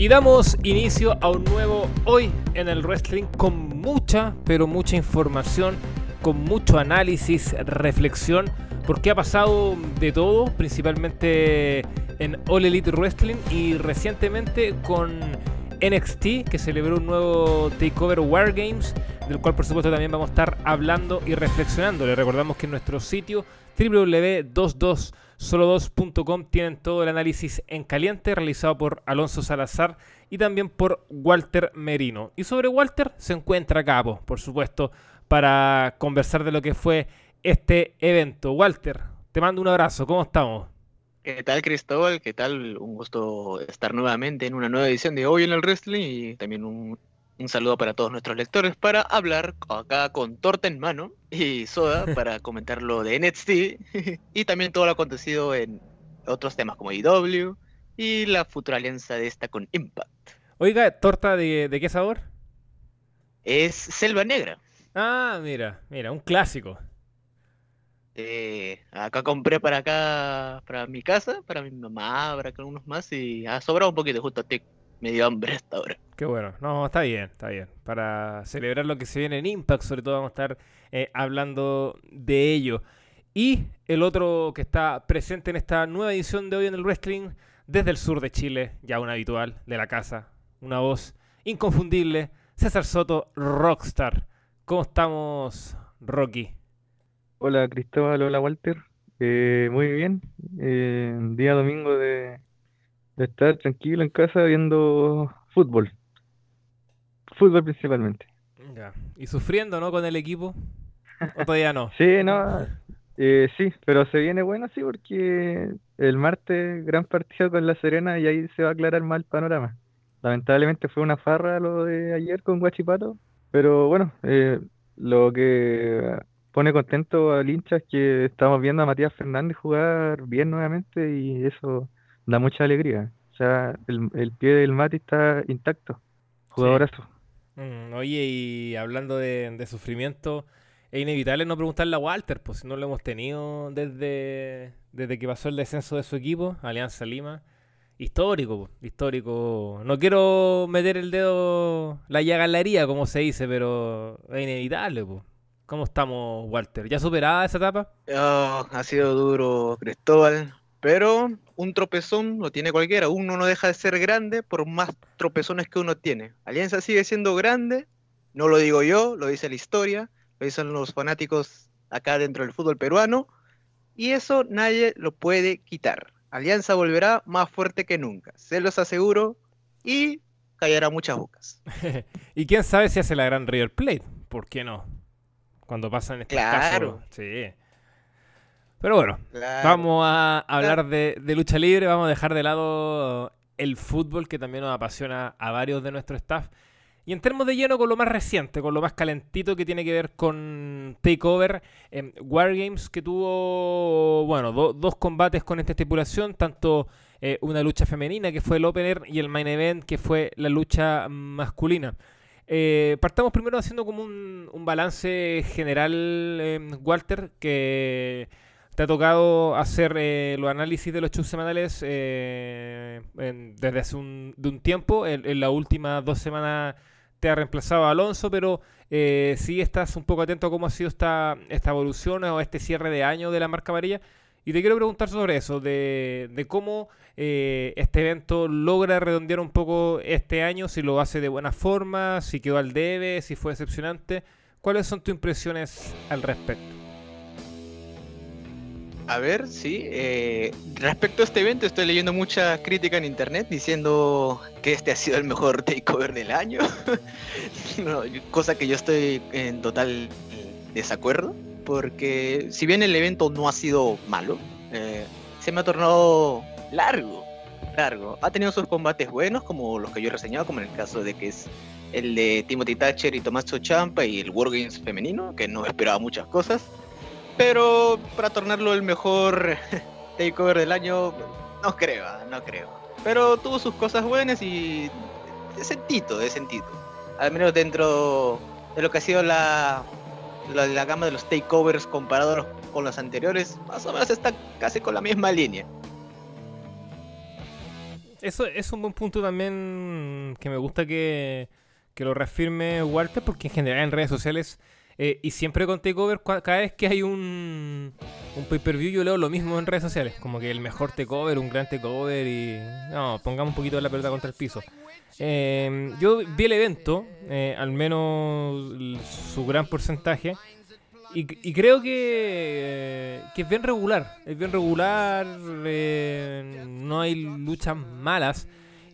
Y damos inicio a un nuevo hoy en el wrestling con mucha, pero mucha información, con mucho análisis, reflexión, porque ha pasado de todo, principalmente en All Elite Wrestling y recientemente con NXT, que celebró un nuevo Takeover Wargames, del cual por supuesto también vamos a estar hablando y reflexionando. Le recordamos que en nuestro sitio www.22solo2.com tienen todo el análisis en caliente realizado por Alonso Salazar y también por Walter Merino. Y sobre Walter se encuentra Cabo, por supuesto, para conversar de lo que fue este evento. Walter, te mando un abrazo, ¿cómo estamos? ¿Qué tal Cristóbal? ¿Qué tal? Un gusto estar nuevamente en una nueva edición de Hoy en el Wrestling y también un, un saludo para todos nuestros lectores para hablar acá con torta en mano y soda para comentar lo de NXT y también todo lo acontecido en otros temas como IW y la futura alianza de esta con Impact. Oiga, ¿torta de, de qué sabor? Es Selva Negra. Ah, mira, mira, un clásico. Eh, acá compré para acá, para mi casa, para mi mamá, para algunos más y ha sobrado un poquito, justo a ti me dio hambre hasta ahora. Qué bueno, no, está bien, está bien. Para celebrar lo que se viene en Impact, sobre todo vamos a estar eh, hablando de ello. Y el otro que está presente en esta nueva edición de hoy en el wrestling, desde el sur de Chile, ya un habitual de la casa, una voz inconfundible, César Soto, Rockstar. ¿Cómo estamos, Rocky? Hola Cristóbal, hola Walter. Eh, muy bien. Eh, día domingo de, de estar tranquilo en casa viendo fútbol. Fútbol principalmente. Ya. ¿Y sufriendo, no, con el equipo? ¿O todavía no? Sí, no. Eh, sí, pero se viene bueno, sí, porque el martes gran partido con La Serena y ahí se va a aclarar mal el panorama. Lamentablemente fue una farra lo de ayer con Guachipato, pero bueno, eh, lo que pone contento al hincha es que estamos viendo a Matías Fernández jugar bien nuevamente y eso da mucha alegría. O sea, el, el pie del Mati está intacto. Jugadorazo. Mm, oye, y hablando de, de sufrimiento, es inevitable no preguntarle a Walter, pues si no lo hemos tenido desde, desde que pasó el descenso de su equipo, Alianza Lima. Histórico, po, histórico. No quiero meter el dedo, la llaga en la herida, como se dice, pero es inevitable. po. ¿Cómo estamos, Walter? ¿Ya superada esa etapa? Oh, ha sido duro, Cristóbal, pero un tropezón lo tiene cualquiera. Uno no deja de ser grande por más tropezones que uno tiene. Alianza sigue siendo grande, no lo digo yo, lo dice la historia, lo dicen los fanáticos acá dentro del fútbol peruano, y eso nadie lo puede quitar. Alianza volverá más fuerte que nunca, se los aseguro, y callará muchas bocas. y quién sabe si hace la gran River Plate. ¿Por qué no? Cuando pasan estos Claro. casos. Sí. Pero bueno, Claro. vamos a hablar de, de lucha libre, vamos a dejar de lado el fútbol que también nos apasiona a varios de nuestro staff. Y entremos de lleno con lo más reciente, con lo más calentito que tiene que ver con Takeover, eh, Wargames, que tuvo, bueno, do- dos combates con esta estipulación, tanto eh, una lucha femenina que fue el opener y el main event que fue la lucha masculina. Eh, partamos primero haciendo como un, un balance general, eh, Walter, que te ha tocado hacer eh, los análisis de los shows semanales eh, en- desde hace un, de un tiempo. En, en las últimas dos semanas te ha reemplazado Alonso, pero eh, sí estás un poco atento a cómo ha sido esta, esta evolución o este cierre de año de la marca amarilla. Y te quiero preguntar sobre eso, de, de cómo eh, este evento logra redondear un poco este año, si lo hace de buena forma, si quedó al debe, si fue decepcionante. ¿Cuáles son tus impresiones al respecto? A ver, sí. eh, respecto a este evento, estoy leyendo mucha crítica en internet diciendo que este ha sido el mejor takeover del año. Cosa que yo estoy en total desacuerdo, porque si bien el evento no ha sido malo, eh, se me ha tornado largo, largo. Ha tenido sus combates buenos, como los que yo he reseñado, como en el caso de que es el de Timothy Thatcher y Tommaso Ciampa y el Wargames femenino, que no esperaba muchas cosas. Pero para tornarlo el mejor takeover del año, no creo, ah, no creo. Pero tuvo sus cosas buenas y decentito, decentito. Al menos dentro de lo que ha sido la, la, la gama de los takeovers comparados con los anteriores, más o menos está casi con la misma línea. Eso es un buen punto también que me gusta que, que lo reafirme Walter, porque en general en redes sociales eh, y siempre con Takeover, cada vez que hay un, un pay-per-view, yo leo lo mismo en redes sociales. Como que el mejor takeover, un gran takeover y. No, pongamos un poquito de la pelota contra el piso. Em, yo vi el evento, eh, al menos su gran porcentaje. Y, creo que, es bien regular. Es bien regular. Eh, no hay luchas malas.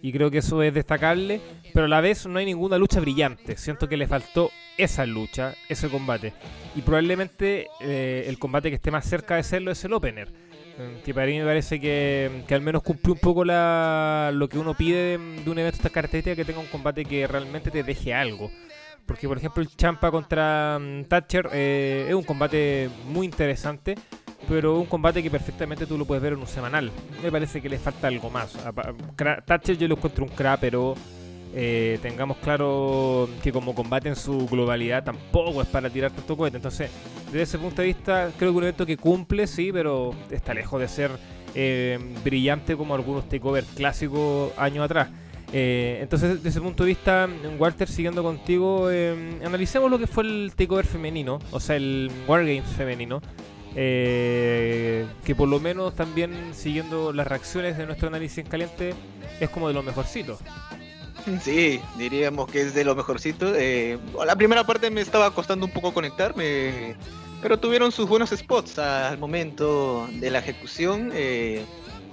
Y creo que eso es destacable. Pero a la vez no hay ninguna lucha brillante. Siento que le faltó esa lucha, ese combate. Y probablemente eh, el combate que esté más cerca de serlo es el opener. Eh, que para mí me parece que, al menos cumplió un poco la, lo que uno pide de, un evento de estas características, que tenga un combate que realmente te deje algo. Porque, por ejemplo, el Champa contra um, Thatcher eh, es un combate muy interesante, pero un combate que perfectamente tú lo puedes ver en un semanal. Me parece que le falta algo más. Thatcher yo lo encuentro un cra, pero eh, tengamos claro que como combate en su globalidad tampoco es para tirar tanto cohete. Entonces, desde ese punto de vista, creo que un evento que cumple, sí, pero está lejos de ser eh, brillante como algunos takeover clásicos años atrás. Eh, entonces, desde ese punto de vista, Walter, siguiendo contigo, analicemos lo que fue el takeover femenino, o sea, el Wargames femenino. Que por lo menos también siguiendo las reacciones de nuestro análisis en caliente es como de los mejorcitos. Sí, diríamos que es de lo mejorcito. Eh, la primera parte me estaba costando un poco conectarme, pero tuvieron sus buenos spots al momento de la ejecución. Eh,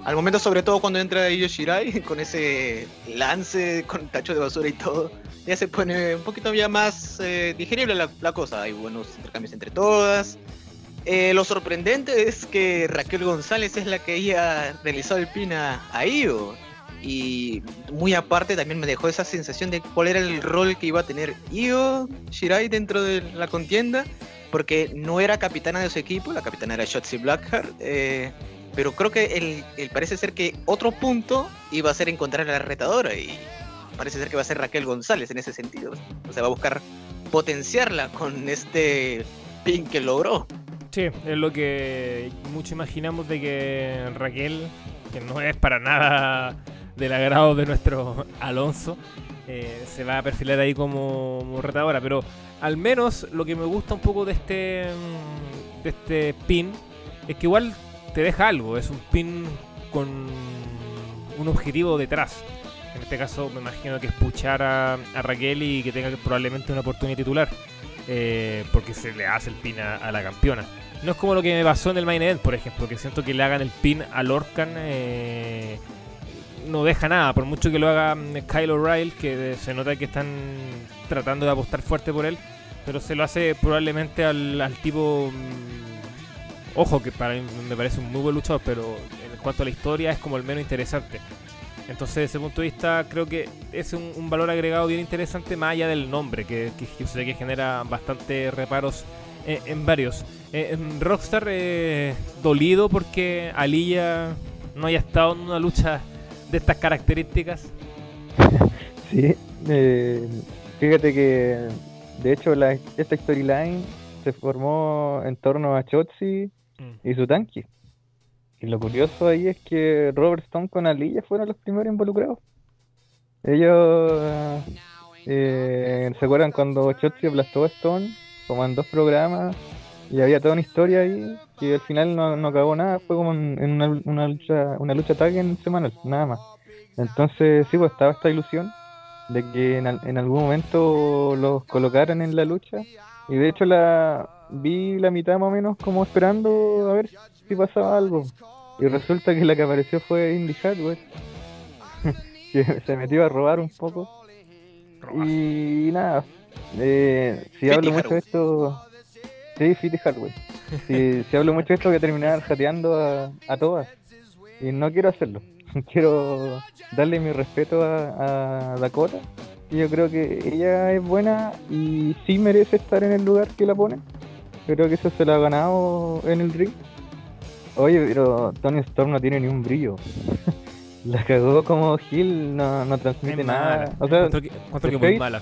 al momento, sobre todo cuando entra Iyo Shirai con ese lance con tacho de basura y todo, ya se pone un poquito ya más eh, digerible la, cosa. Hay buenos intercambios entre todas. Lo sorprendente es que Raquel González es la que ella realizó el pin a, a Io y muy aparte también me dejó esa sensación de cuál era el rol que iba a tener Io Shirai dentro de la contienda, porque no era capitana de su equipo, la capitana era Shotzi Blackheart, eh, pero creo que el, parece ser que otro punto iba a ser encontrar a la retadora y parece ser que va a ser Raquel González en ese sentido. O sea, va a buscar potenciarla con este pin que logró. Sí, es lo que mucho imaginamos de que Raquel, que no es para nada del agrado de nuestro Alonso, eh, se va a perfilar ahí como, retadora. Pero al menos lo que me gusta un poco de este, de este pin es que igual te deja algo. Es un pin con un objetivo detrás. En este caso me imagino que es puchar a, Raquel y que tenga probablemente una oportunidad titular. Eh, porque se le hace el pin a, la campeona. No es como lo que me pasó en el main event, por ejemplo, que siento que le hagan el pin a Lorcan eh, no deja nada, por mucho que lo haga mm, Kyle O'Reilly, que se nota que están tratando de apostar fuerte por él, pero se lo hace probablemente al, tipo... Mm, ojo, que para mí me parece un muy buen luchador, pero en cuanto a la historia es como el menos interesante. Entonces, desde ese punto de vista, creo que es un, valor agregado bien interesante, más allá del nombre, que, que sé que genera bastante reparos eh, en varios. Eh, en Rockstar, eh, dolido porque Aliyah no haya estado en una lucha de estas características? sí, eh, fíjate que de hecho la, esta storyline se formó en torno a Chotzi mm. y su tanque. Y lo curioso ahí es que Robert Stone con Aliyah fueron los primeros involucrados. Ellos eh, se acuerdan cuando Chotzi aplastó a Stone, como en dos programas, y había toda una historia ahí que al final no, no acabó nada, fue como en, una, lucha una lucha tag en semanal, nada más. Entonces sí, pues estaba esta ilusión de que en algún momento los colocaran en la lucha y de hecho la vi la mitad más o menos como esperando a ver si pasaba algo y resulta que la que apareció fue Indy Hardware que se metió a robar un poco y nada eh, si hablo mucho de esto Sí, Fitty Hardware. Si, si, hablo mucho de esto, voy a terminar jateando a, a todas. Y no quiero hacerlo. Quiero darle mi respeto a, a Dakota. Y yo creo que ella es buena y sí merece estar en el lugar que la Creo que eso se lo ha ganado en el ring. Oye, pero Tony Storm no tiene ni un brillo. la cagó como Gil, no, no transmite nada. O sea, ¿Cuánto que, muy mala?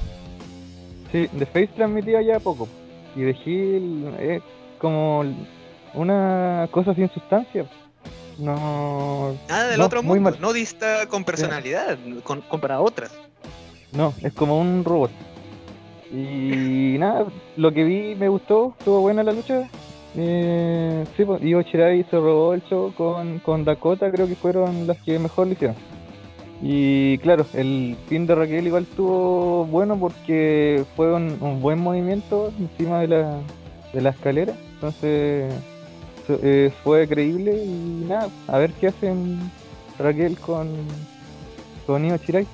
Sí, de Face transmitía ya poco. Y de Hill es como una cosa sin sustancia. no. Nada del no, otro muy mundo. mal. No dista con personalidad con, con para otras. No, es como un robot. Y nada, lo que vi me gustó, estuvo buena la lucha. Eh, sí, pues, Io Shirai se robó el show con, con Dakota, creo que fueron las que mejor lo hicieron. Y claro, el pin de Raquel igual estuvo bueno porque fue un, buen movimiento encima de la, de la escalera. Entonces eh, fue creíble y nada, a ver qué hacen Raquel con, con Io Shirai.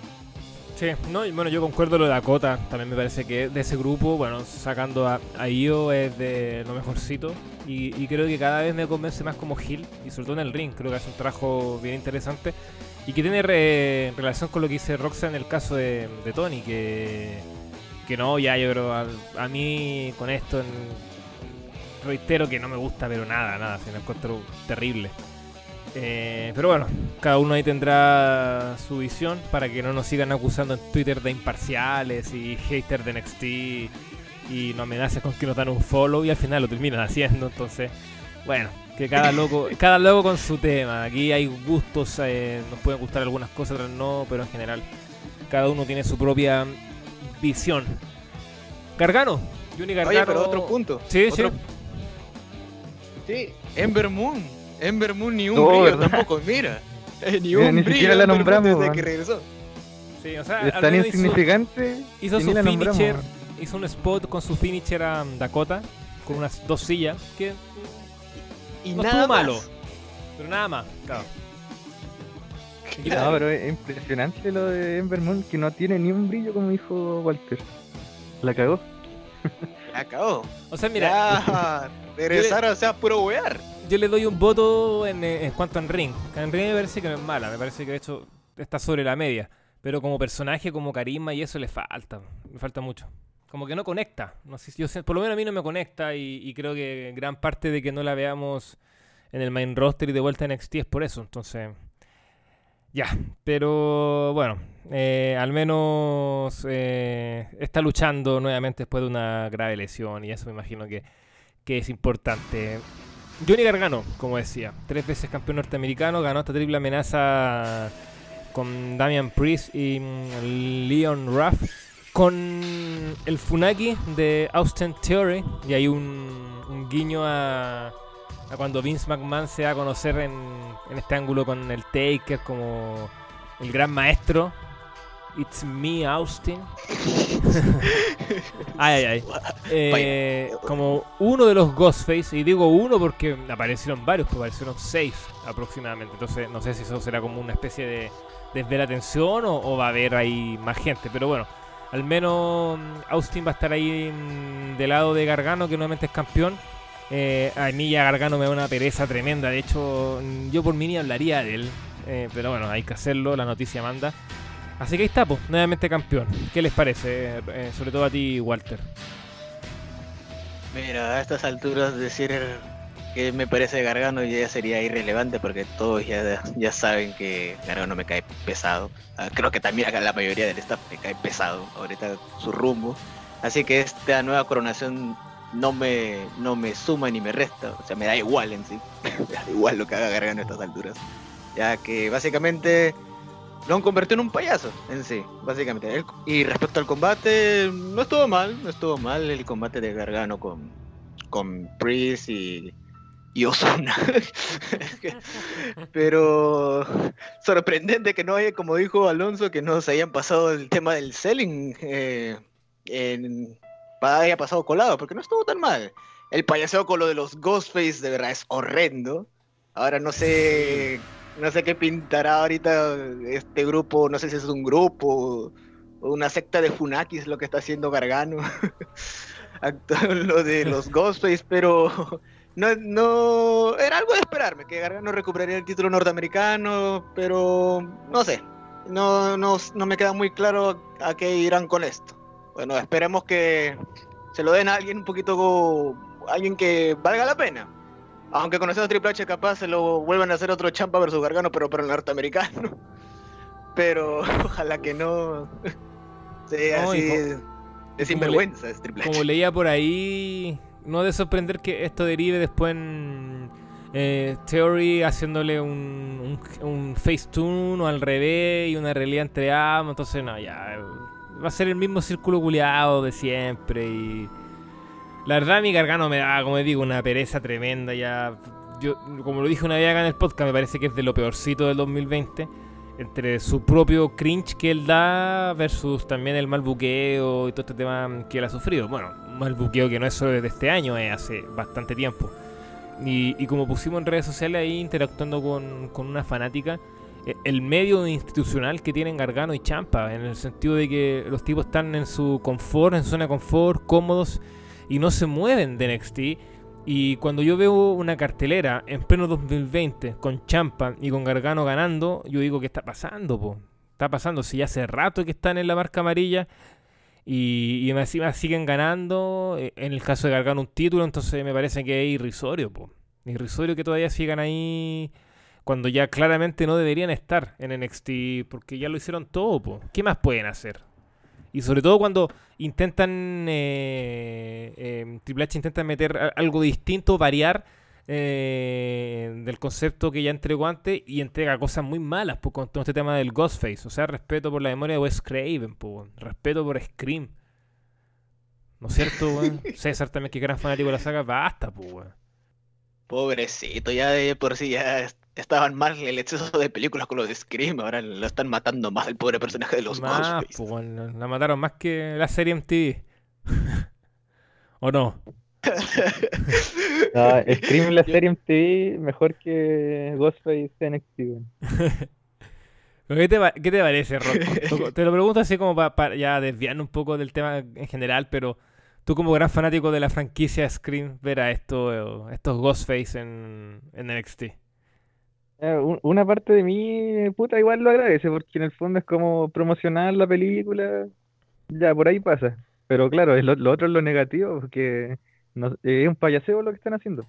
Sí, no, y bueno, yo concuerdo lo de Dakota. También me parece que de ese grupo, bueno, sacando a, a Io es de lo mejorcito. Y, creo que cada vez me convence más como Hill. Y sobre todo en el ring, creo que hace un trabajo bien interesante. Y que tiene re- relación con lo que dice Roxa en el caso de, Tony. Que, que no, ya yo creo, a, a mí con esto, reitero que no me gusta, pero nada, nada, se me encuentro terrible. Eh, pero bueno, cada uno ahí tendrá su visión para que no nos sigan acusando en Twitter de imparciales y haters de NXT y nos amenacen con que nos dan un follow y al final lo terminan haciendo. Entonces, bueno, que cada loco, cada loco con su tema. Aquí hay gustos, eh, nos pueden gustar algunas cosas, otras no, pero en general cada uno tiene su propia visión. Gargano, Juni Gargano. Oye, pero otro punto. Sí, otro- sí. Sí, Ember Moon. Ember Moon ni un No, brillo ¿verdad? tampoco, mira. Eh, ni Mira, un ni brillo siquiera la nombramos, desde que regresó. Sí, o sea, Es tan hizo- insignificante. Hizo su la nombramos, finisher, hizo un spot con su finisher a Dakota, con unas dos sillas, que Y no nada estuvo más. malo, pero nada más, claro. No, pero es impresionante lo de Ember Moon, que no tiene ni un brillo como dijo Walter. La cagó. Ya acabó. O sea, mira, Ya, regresar, o sea, puro wear. Yo le doy un voto en, eh, en cuanto en ring. que En ring me parece que no es mala, me parece que de hecho está sobre la media. Pero como personaje, como carisma y eso le falta, me falta mucho. Como que no conecta. No sé, yo por lo menos a mí no me conecta y, y creo que gran parte de que no la veamos en el main roster y de vuelta en NXT es por eso. Entonces, ya. Pero bueno, eh, al menos eh, está luchando nuevamente después de una grave lesión y eso me imagino que, que es importante. Johnny Gargano, como decía, tres veces campeón norteamericano, ganó esta triple amenaza con Damian Priest y mm, Leon Ruff, con el Funaki de Austin Theory, y hay un, un guiño a, a cuando Vince McMahon se da a conocer en, en este ángulo con el Taker como el gran maestro. It's me, Austin. ay, ay, ay. Eh, como uno de los Ghostface, y digo uno porque aparecieron varios, pues aparecieron seis aproximadamente. Entonces, no sé si eso será como una especie de desver atención o, o va a haber ahí más gente. Pero bueno, al menos mm, Austin va a estar ahí mm, del lado de Gargano, que nuevamente es campeón. Eh, a mí ya Gargano me da una pereza tremenda. De hecho, mm, yo por mí ni hablaría de él. Eh, pero bueno, hay que hacerlo, la noticia manda. Así que ahí está, pues, nuevamente campeón. ¿Qué les parece? Eh, sobre todo a ti, Walter. Mira, a estas alturas decir que me parece Gargano ya sería irrelevante porque todos ya, ya saben que Gargano me cae pesado. Ah, Creo que también la mayoría del staff me cae pesado ahorita su rumbo. Así que esta nueva coronación no me, no me suma ni me resta. O sea, me da igual en sí. me da igual lo que haga Gargano a estas alturas. Ya que básicamente lo han convertido en un payaso en sí, básicamente. Y respecto al combate, no estuvo mal, no estuvo mal el combate de Gargano con, con Priest y, y Ozuna. Pero sorprendente que no haya, como dijo Alonso, que no se hayan pasado el tema del selling, eh, en, haya pasado colado, porque no estuvo tan mal. El payaseo con lo de los Ghostface de verdad es horrendo. Ahora no sé, no sé qué pintará ahorita este grupo, no sé si es un grupo o una secta de Funakis lo que está haciendo Gargano. Lo de los Ghostface, pero no, no era algo de esperarme que Gargano recuperaría el título norteamericano, pero no sé, no, no, no me queda muy claro a qué irán con esto. Bueno, esperemos que se lo den a alguien un poquito, alguien que valga la pena. Aunque conociendo a Triple H capaz se lo vuelvan a hacer otro Champa versus Gargano, pero para el norteamericano. Pero ojalá que no sea No, así de, de sinvergüenza es Triple H. Como leía por ahí, no de sorprender que esto derive después en, eh, Theory haciéndole un, un, un Facetune o al revés y una realidad entre ambos. Entonces, no, ya. Va a ser el mismo círculo culiado de siempre. Y. La verdad, mi Gargano me da, como digo, una pereza tremenda. Ya. Yo, como lo dije una vez acá en el podcast, me parece que es de lo peorcito del 2020. Entre su propio cringe que él da versus también el mal buqueo y todo este tema que él ha sufrido. Bueno, mal buqueo que no es solo desde este año, es hace bastante tiempo. Y, como pusimos en redes sociales ahí interactuando con, con una fanática, eh, el medio institucional que tienen Gargano y Champa, en el sentido de que los tipos están en su confort, en su zona de confort, cómodos y no se mueven de NXT. Y cuando yo veo una cartelera en pleno 2020 con Champa y con Gargano ganando, yo digo, ¿qué está pasando? Po? Está pasando, si ya hace rato que están en la marca amarilla y, y encima siguen ganando, eh, en el caso de Gargano un título, entonces me parece que es irrisorio. Po. Irrisorio que todavía sigan ahí cuando ya claramente no deberían estar en NXT porque ya lo hicieron todo. Po. ¿Qué más pueden hacer? Y sobre todo cuando intentan, eh, eh, Triple H intenta meter algo distinto, variar eh, del concepto que ya entregó antes y entrega cosas muy malas pues, con todo este tema del Ghostface. O sea, respeto por la memoria de Wes Craven, weón. respeto por Scream. ¿No es cierto, weón? César también, que gran fanático de la saga, basta, pues, weón. Pobrecito, ya de por sí ya estaban mal el exceso de películas con los de Scream, ahora lo están matando más al pobre personaje de los Más, Ghostface. pues, la- mataron más que la serie MTV. ¿O no? Ah, Scream la serie MTV mejor que Ghostface NXT, ¿Qué te, qué te parece, Rock? Te lo pregunto así como para ya desviarnos un poco del tema en general, pero tú como gran fanático de la franquicia Scream, ver a esto, estos Ghostface en, en NXT. Eh, un- Una parte de mí, puta, igual lo agradece, porque en el fondo es como promocionar la película, ya, por ahí pasa. Pero claro, es lo, lo otro es lo negativo, porque no- eh, es un payaseo lo que están haciendo.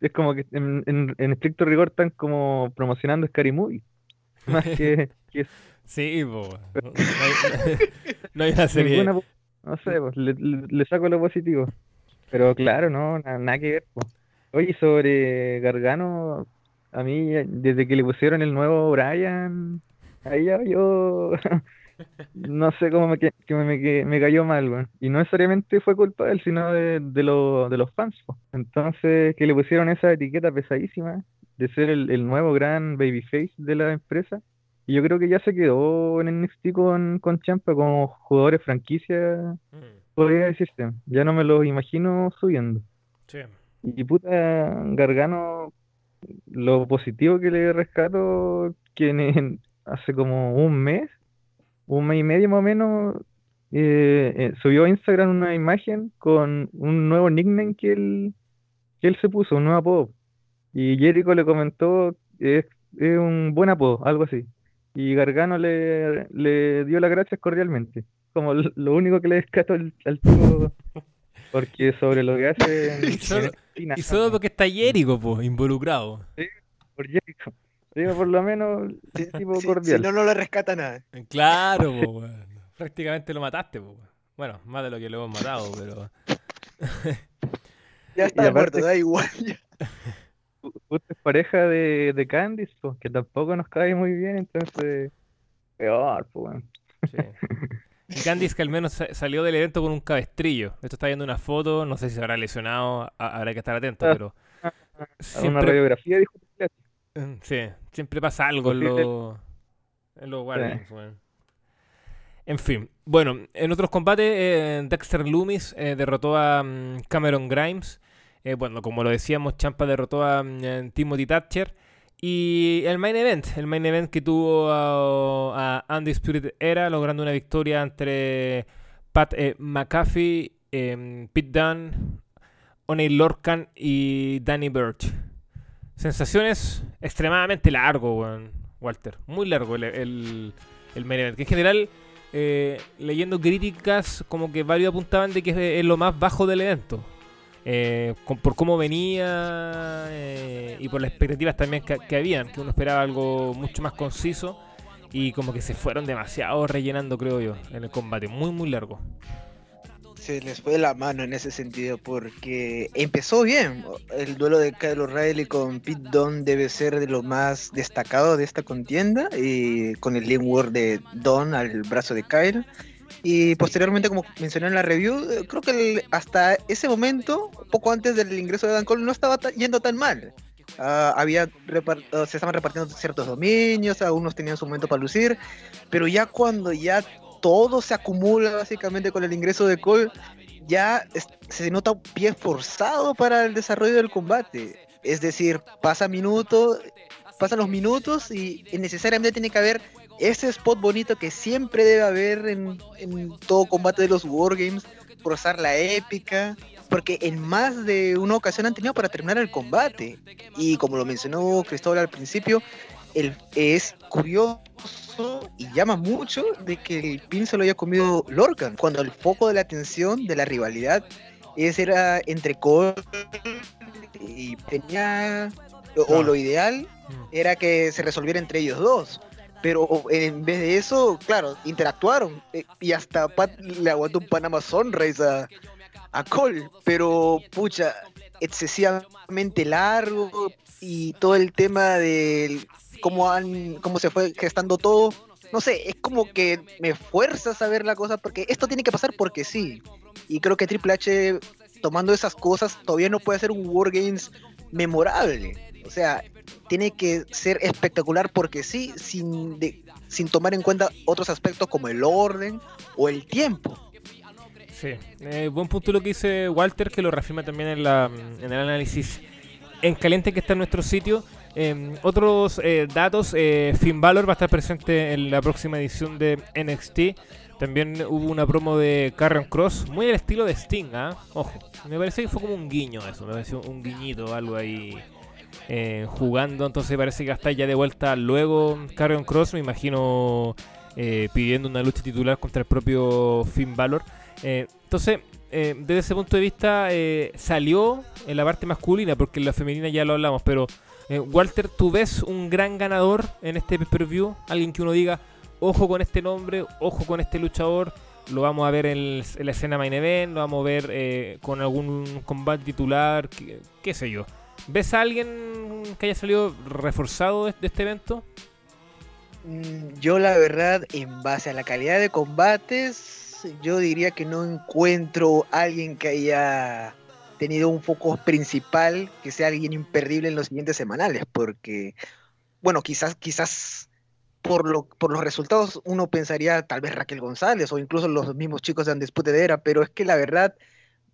Es como que en, en- en estricto rigor están como promocionando Scary Movie, más que, que Sí, po. No, no hay, no hay una serie. ninguna, no sé, pues, le, le- saco lo positivo. Pero claro, no, na- nada que ver, po. Oye, sobre Gargano, a mí, desde que le pusieron el nuevo Brian, ahí ya yo no sé cómo me, que, me, que me cayó mal, weón. Y no necesariamente fue culpa de él, sino de, de, lo- de los fans. Entonces, que le pusieron esa etiqueta pesadísima de ser el, el nuevo gran babyface de la empresa. Y yo creo que ya se quedó en NXT con, con Champa como jugadores franquicia, Mm, podría decirse. Ya no me los imagino subiendo. sí. Y puta, Gargano, lo positivo que le rescato, que en- hace como un mes, un mes y medio más o menos, eh, eh, subió a Instagram una imagen con un nuevo nickname que él, que él se puso, un nuevo apodo. Y Jericho le comentó, es, es un buen apodo, algo así. Y Gargano le, le dio las gracias cordialmente. Como lo único que le rescato al, al tipo, porque sobre lo que hace Y solo porque está Jericho, po, involucrado. por Jericho. Digo, por lo menos, es tipo Si- si cordial. no, no le rescata nada. Claro, po, weón. Prácticamente lo mataste, po. weón. Bueno, más de lo que lo hemos matado, pero. Ya Y está aparte- muerto, da igual. ya. Justo es pareja de, de Candice, pues, que tampoco nos cae muy bien, entonces, peor, pues, weón. Sí. Y Candice que al menos sa- salió del evento con un cabestrillo. Esto está viendo una foto, no sé si se habrá lesionado, habrá que estar atento, pero A Una siempre, radiografía, dijo mm, sí, siempre pasa algo en los en los Guardians, weón. En fin, bueno, en otros combates, eh, Dexter Loomis eh, derrotó a mm, Cameron Grimes. Eh, bueno, como lo decíamos, Champa derrotó a mm, Timothy Thatcher. Y el main event, el main event que tuvo a, a Undisputed Era, logrando una victoria entre Pat eh, McAfee, eh, Pete Dunne, O'Neil Lorcan y Danny Burch. Sensaciones extremadamente largo, Walter. Muy largo el, el, main event. Que en general, eh, leyendo críticas, como que varios apuntaban de que es lo más bajo del evento. Eh, por cómo venía eh, y por las expectativas también que, que habían, que uno esperaba algo mucho más conciso y como que se fueron demasiado rellenando, creo yo, en el combate. Muy, muy largo. se les fue la mano en ese sentido porque empezó bien. El duelo de Kyle O'Reilly con Pete Dunne debe ser de lo más destacado de esta contienda y con el link word de Don al brazo de Kyle. Y posteriormente, como mencioné en la review, eh, creo que hasta ese momento, poco antes del ingreso de Dan Cole, no estaba yendo tan mal. Ah, había se estaban repartiendo ciertos dominios, algunos tenían su momento para lucir, pero ya cuando ya todo se acumula básicamente con el ingreso de Cole, ya se nota un pie forzado para el desarrollo del combate. Es decir, pasa minutos, pasan los minutos y necesariamente tiene que haber ese spot bonito que siempre debe haber en, en todo combate de los Wargames, forzar la épica, porque en más de una ocasión han tenido para terminar el combate. Y como lo mencionó Cristóbal al principio, el, es curioso y llama mucho de que el pin se lo haya comido Lorcan, cuando el foco de la atención de la rivalidad es, era entre Cole y tenía, o lo ideal mm. era que se resolviera entre ellos dos. Pero en vez de eso, claro, interactuaron. Eh, y hasta Pat le aguantó un Panama Sunrise a, a Cole. Pero, pucha, excesivamente largo. Y todo el tema de cómo, han, cómo se fue gestando todo. No sé, es como que me fuerza a saber la cosa porque esto tiene que pasar porque sí. Y creo que Triple H, tomando esas cosas, todavía no puede hacer un Wargames memorable. O sea, tiene que ser espectacular porque sí, sin, sin tomar en cuenta otros aspectos como el orden o el tiempo. Sí, eh, buen punto lo que dice Walter, que lo reafirma también en, la, en el análisis en caliente que está en nuestro sitio. Em, otros eh, datos, eh, Finn Balor va a estar presente en la próxima edición de NXT. También hubo una promo de Carrion Cross, muy al estilo de Sting, ¿ah? Ojo, me parece que fue como un guiño eso, me pareció un guiñito, algo ahí eh, jugando. Entonces parece que está ya de vuelta luego Carrion Cross, me imagino eh, pidiendo una lucha titular contra el propio Finn Balor. Eh, entonces, desde ese punto de vista, salió en la parte masculina, porque en la femenina ya lo hablamos, pero Walter, ¿tú ves un gran ganador en este pay-per-view? Alguien que uno diga, ojo con este nombre, ojo con este luchador lo vamos a ver en, la escena main event, lo vamos a ver con algún combate titular, qué, sé yo. ¿Ves a alguien que haya salido reforzado de, este evento? Mm, yo la verdad, en base a la calidad de combates, yo diría que no encuentro alguien que haya tenido un foco principal, que sea alguien imperdible en los siguientes semanales, porque, bueno, quizás, quizás por, lo, por los resultados uno pensaría tal vez Raquel González o incluso los mismos chicos de Undisputed Era, pero es que la verdad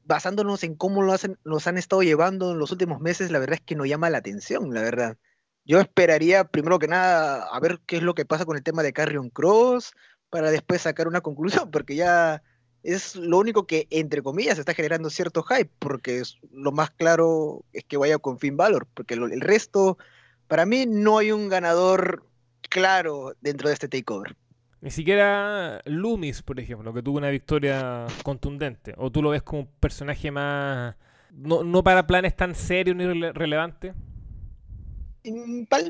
basándonos en cómo lo hacen, nos han estado llevando en los últimos meses, la verdad es que no llama la atención, la verdad. Yo esperaría, primero que nada, a ver qué es lo que pasa con el tema de Carrion Cross, para después sacar una conclusión, porque ya es lo único que, entre comillas, está generando cierto hype, porque lo más claro es que vaya con Finn Valor, porque el resto, para mí, no hay un ganador claro dentro de este takeover. Ni siquiera Loomis, por ejemplo, que tuvo una victoria contundente. ¿O tú lo ves como un personaje más... no, para planes tan serios ni relevantes?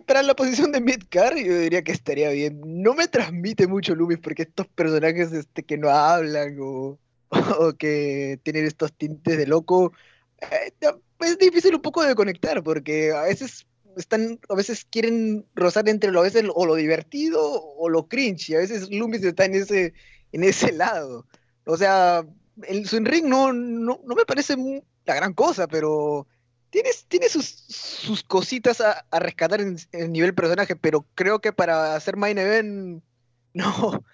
Para la posición de Midcar, yo diría que estaría bien. No me transmite mucho Loomis porque estos personajes este, que no hablan o, que tienen estos tintes de loco, eh, es difícil un poco de conectar porque a veces están, a veces quieren rozar entre lo, a veces, o lo divertido o lo cringe, y a veces Loomis está en ese, en ese lado. O sea, el, su ring no, no, me parece la gran cosa, pero tiene, tiene sus, sus cositas a, rescatar en, el nivel personaje, pero creo que para hacer main event, no,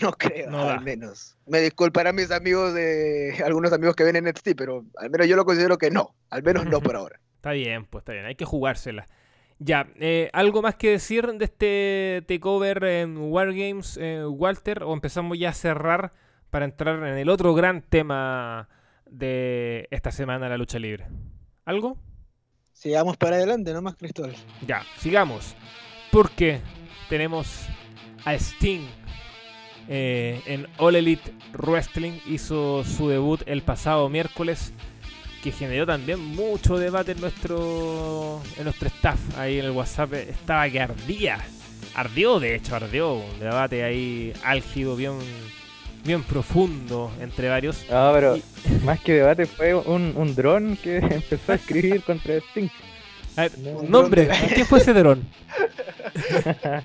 no creo, al menos. Me disculparán mis amigos de algunos amigos que ven en NXT, pero al menos yo lo considero que no, al menos no por ahora. Está bien, pues está bien, hay que jugársela. Ya, eh, ¿algo más que decir de este takeover en Wargames, eh, Walter? ¿O empezamos ya a cerrar para entrar en el otro gran tema de esta semana, la lucha libre? ¿Algo? Sigamos para adelante, no más Cristóbal. Ya, sigamos. Porque tenemos a Sting eh, en All Elite Wrestling. Hizo su debut el pasado miércoles que generó también mucho debate en nuestro en nuestro staff ahí en el WhatsApp estaba que ardía ardió de hecho ardió un debate ahí álgido bien bien profundo entre varios. Ah, pero más que debate fue un, un dron que empezó a escribir contra Sting. A ver, nombre, ¿qué fue ese dron?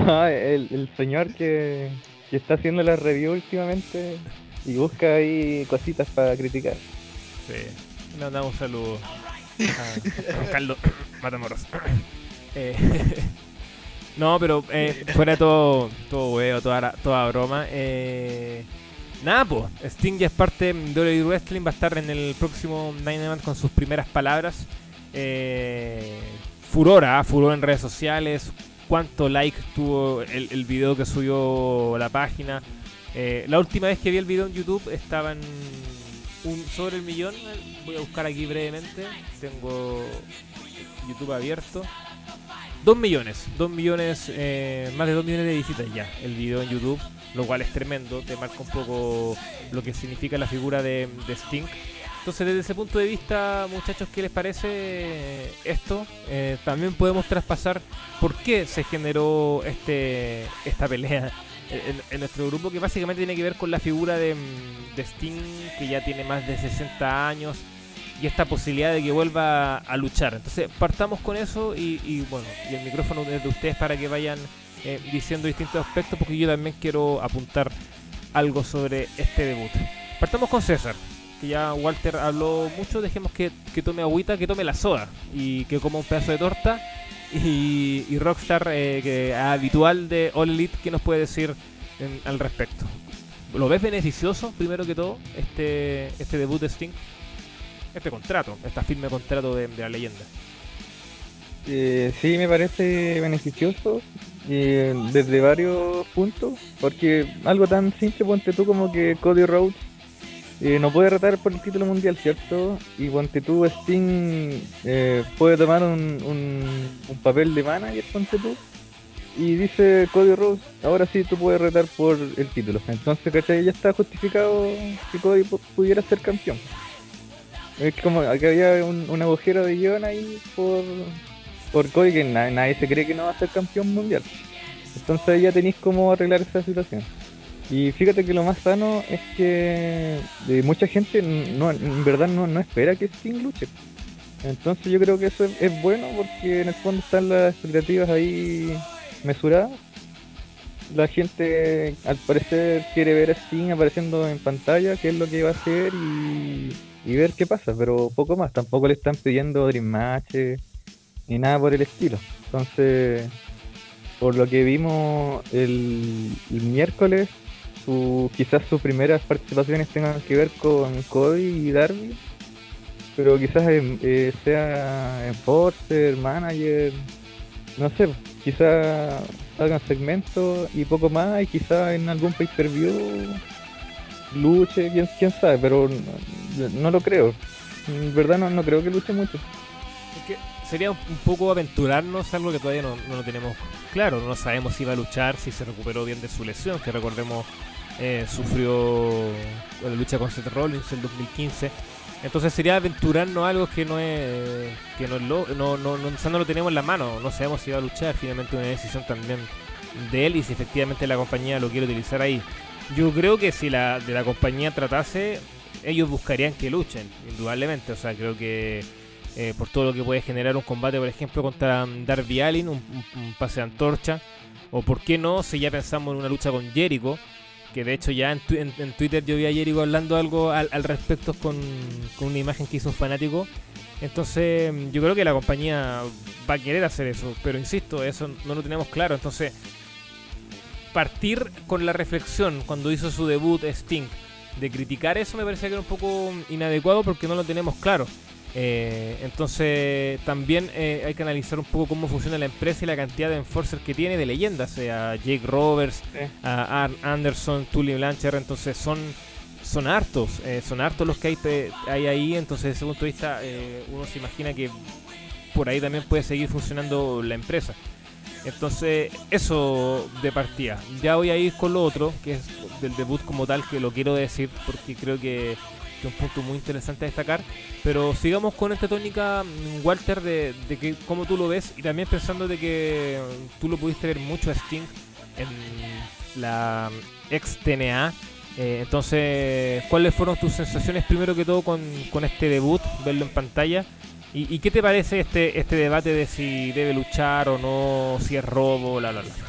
Ah, el, el señor que, que está haciendo la review últimamente y busca ahí cositas para criticar. Sí, le mandamos un saludo a Carlos Matamoros. Eh, no, pero eh, fuera todo, todo huevo, toda, toda broma. Eh, nada, pues, Sting ya es parte de WWE Wrestling, va a estar en el próximo Dynamite con sus primeras palabras. Furora, furor en redes sociales, cuánto like tuvo el, el video que subió la página. La última vez que vi el video en YouTube estaba en sobre el millón. Voy a buscar aquí brevemente. Tengo YouTube abierto. Dos millones, dos millones, eh, más de dos millones de visitas ya el video en YouTube, lo cual es tremendo, te marca un poco lo que significa la figura de, de Sting. Entonces, desde ese punto de vista, muchachos, ¿qué les parece esto? Eh, también podemos traspasar por qué se generó este esta pelea en, en nuestro grupo, que básicamente tiene que ver con la figura de, de que ya tiene más de 60 años, y esta posibilidad de que vuelva a luchar. Entonces, partamos con eso y, bueno, y el micrófono es de ustedes para que vayan eh, diciendo distintos aspectos, porque yo también quiero apuntar algo sobre este debut. Partamos con César que ya Walter habló mucho, dejemos que, que, tome agüita, que tome la soda y que coma un pedazo de torta. Y, Rockstar, eh, que habitual de All Elite, ¿qué nos puede decir al respecto? ¿Lo ves beneficioso, primero que todo, este, este debut de Sting? Este contrato, esta firme contrato de, de la leyenda. Eh, sí, me parece beneficioso eh, desde varios puntos, porque algo tan simple, ponte tú como que Cody Rhodes eh, no puede retar por el título mundial, ¿cierto? Y ponte tú, Sting eh, puede tomar un, un, un, papel de manager, ponte tú. Y dice Cody Rhodes, ahora sí tú puedes retar por el título. Entonces, ¿cachai? Ya está justificado que Cody pudiera ser campeón. Es como que había un, un agujero de guion ahí por, por Cody que na nadie se cree que no va a ser campeón mundial. Entonces ya tenéis cómo arreglar esa situación. Y fíjate que lo más sano es que de mucha gente no, en verdad no, no espera que Sting luche. Entonces yo creo que eso es, es, bueno porque en el fondo están las expectativas ahí mesuradas. La gente al parecer quiere ver a Sting apareciendo en pantalla, qué es lo que va a hacer y, ver qué pasa, pero poco más. Tampoco le están pidiendo Dream Match ni nada por el estilo. Entonces, por lo que vimos el, miércoles, su, quizás sus primeras participaciones tengan que ver con Cody y Darby, pero quizás eh, sea enforcer, manager, no sé, quizás hagan segmentos y poco más, y quizás en algún pay per view luche, quién, quién sabe, pero no, no, lo creo. En verdad no, no creo que luche mucho. Es que sería un poco aventurarnos algo que todavía no, no, lo tenemos claro. No sabemos si va a luchar, si se recuperó bien de su lesión, que recordemos eh, sufrió la lucha con Seth Rollins en 2015. Entonces sería aventurarnos algo que no es que no no, no, no, no lo tenemos en la mano, no sabemos si va a luchar, finalmente una decisión también de él y si efectivamente la compañía lo quiere utilizar ahí. Yo creo que si la de la compañía tratase, ellos buscarían que luchen, indudablemente, o sea, creo que eh, por todo lo que puede generar un combate, por ejemplo, contra Darby Allin, un pase de antorcha, o por qué no, si ya pensamos en una lucha con Jericho, que de hecho ya en, tu, en, en, Twitter yo vi a Jericho hablando algo al, al respecto con, con, una imagen que hizo un fanático. Entonces yo creo que la compañía va a querer hacer eso, pero insisto, eso no lo tenemos claro. Entonces partir con la reflexión cuando hizo su debut Sting de criticar eso me parece que era un poco inadecuado porque no lo tenemos claro. Eh, entonces también eh, hay que analizar un poco cómo funciona la empresa y la cantidad de enforcers que tiene de leyendas, sea Jake Roberts, a Arn Anderson, Tully Blanchard, entonces son son hartos, eh, son hartos los que hay, hay, ahí, entonces desde ese punto de vista eh, uno se imagina que por ahí también puede seguir funcionando la empresa. Entonces, eso de partida. Ya voy a ir con lo otro, que es del debut como tal, que lo quiero decir porque creo que que es un punto muy interesante a destacar. Pero sigamos con esta tónica, Walter, de, que cómo tú lo ves y también pensando de que tú lo pudiste ver mucho a Sting en la ex TNA Eh, entonces, ¿cuáles fueron tus sensaciones primero que todo con, con este debut, verlo en pantalla? ¿Y, qué te parece este, este debate de si debe luchar o no, si es robo, bla, bla, bla?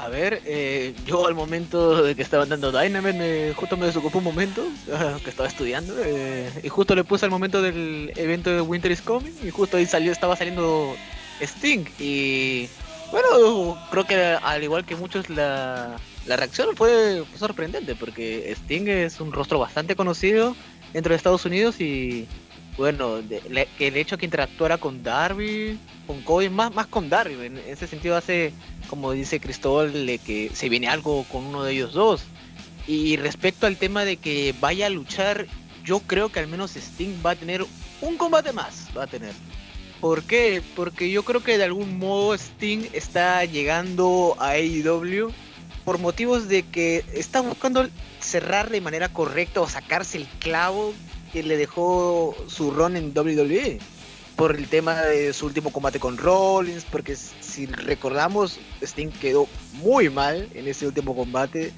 A ver, eh, yo al momento de que estaban dando Dynamite, justo me desocupó un momento que estaba estudiando eh, y justo le puse al momento del evento de Winter is Coming y justo ahí salió, estaba saliendo Sting y bueno, creo que al igual que muchos la, la reacción fue sorprendente porque Sting es un rostro bastante conocido dentro de Estados Unidos y bueno, que el hecho que interactuara con Darby, con Cody, más, más con Darby, en ese sentido hace, como dice Cristóbal, que se viene algo con uno de ellos dos. Y respecto al tema de que vaya a luchar, yo creo que al menos Sting va a tener un combate más, va a tener. ¿Por qué? Porque yo creo que de algún modo Sting está llegando a AEW por motivos de que está buscando cerrar de manera correcta o sacarse el clavo que le dejó su run en WWE por el tema de su último combate con Rollins, porque si recordamos, Sting quedó muy mal en ese último combate,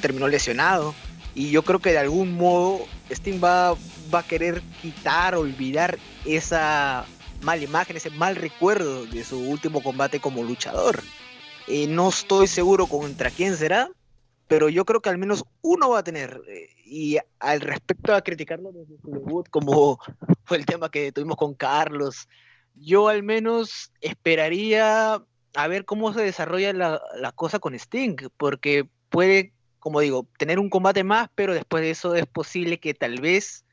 terminó lesionado, y yo creo que de algún modo Sting va, va a querer quitar, olvidar esa mala imagen, ese mal recuerdo de su último combate como luchador. Eh, no estoy seguro contra quién será, pero yo creo que al menos uno va a tener. Eh, y al respecto a criticarlo desde su como fue el tema que tuvimos con Carlos, yo al menos esperaría a ver cómo se desarrolla la, cosa con Sting, porque puede, como digo, tener un combate más, pero después de eso es posible que tal vez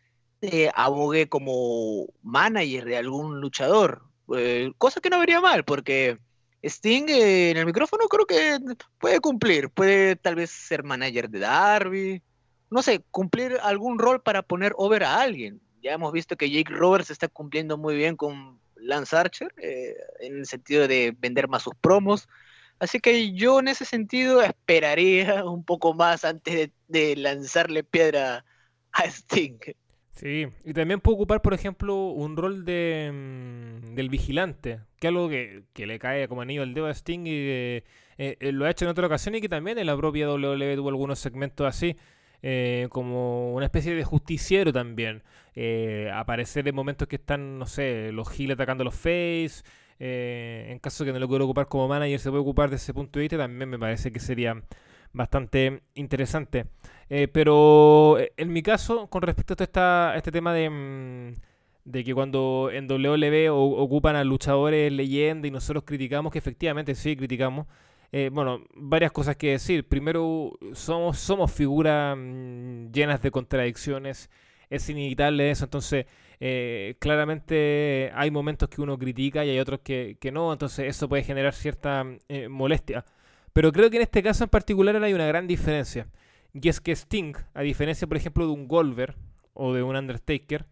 eh, abogue como manager de algún luchador, eh, cosa que no vería mal, porque Sting en el micrófono creo que puede cumplir, puede tal vez ser manager de Darby, no sé, cumplir algún rol para poner over a alguien. Ya hemos visto que Jake Roberts está cumpliendo muy bien con Lance Archer, eh, en el sentido de vender más sus promos. Así que yo en ese sentido esperaría un poco más antes de, lanzarle piedra a Sting. Sí, y también puede ocupar, por ejemplo, un rol de, mm, del vigilante, que es algo que, le cae como anillo al dedo a Sting y eh, eh, lo ha hecho en otra ocasión y que también en la propia WWE tuvo algunos segmentos así. Eh, como una especie de justiciero también. aparecer en momentos que están, no sé, los Hill atacando a los Face. en caso que no lo quiera ocupar como manager, se puede ocupar de ese punto de vista. También me parece que sería bastante interesante. Eh, pero eh, en mi caso, con respecto a esta, este tema de, mm, de que cuando en WWE ocupan a luchadores leyenda y nosotros criticamos, que efectivamente sí criticamos, eh, bueno, varias cosas que decir. Primero, somos, figuras mm, llenas de contradicciones, es inevitable eso, entonces claramente hay momentos que uno critica y hay otros que, que no, entonces eso puede generar cierta molestia. Pero creo que en este caso en particular hay una gran diferencia. Y es que Sting, a diferencia, por ejemplo, de un Goldberg o de un Undertaker,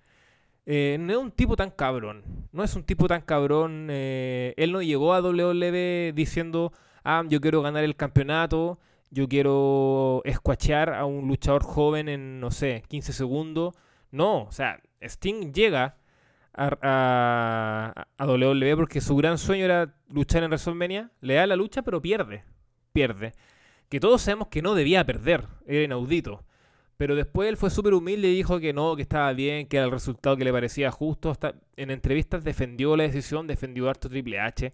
eh, no es un tipo tan cabrón. No es un tipo tan cabrón. Eh, él no llegó a WWE diciendo, ah, yo quiero ganar el campeonato, yo quiero escuachar a un luchador joven en, no sé, 15 segundos. No, o sea, Sting llega a, a, WWE porque su gran sueño era luchar en WrestleMania, le da la lucha pero pierde pierde. Que todos sabemos que no debía perder, era inaudito. Pero después él fue súper humilde y dijo que no, que estaba bien, que era el resultado que le parecía justo. Hasta en entrevistas defendió la decisión, defendió harto Triple H.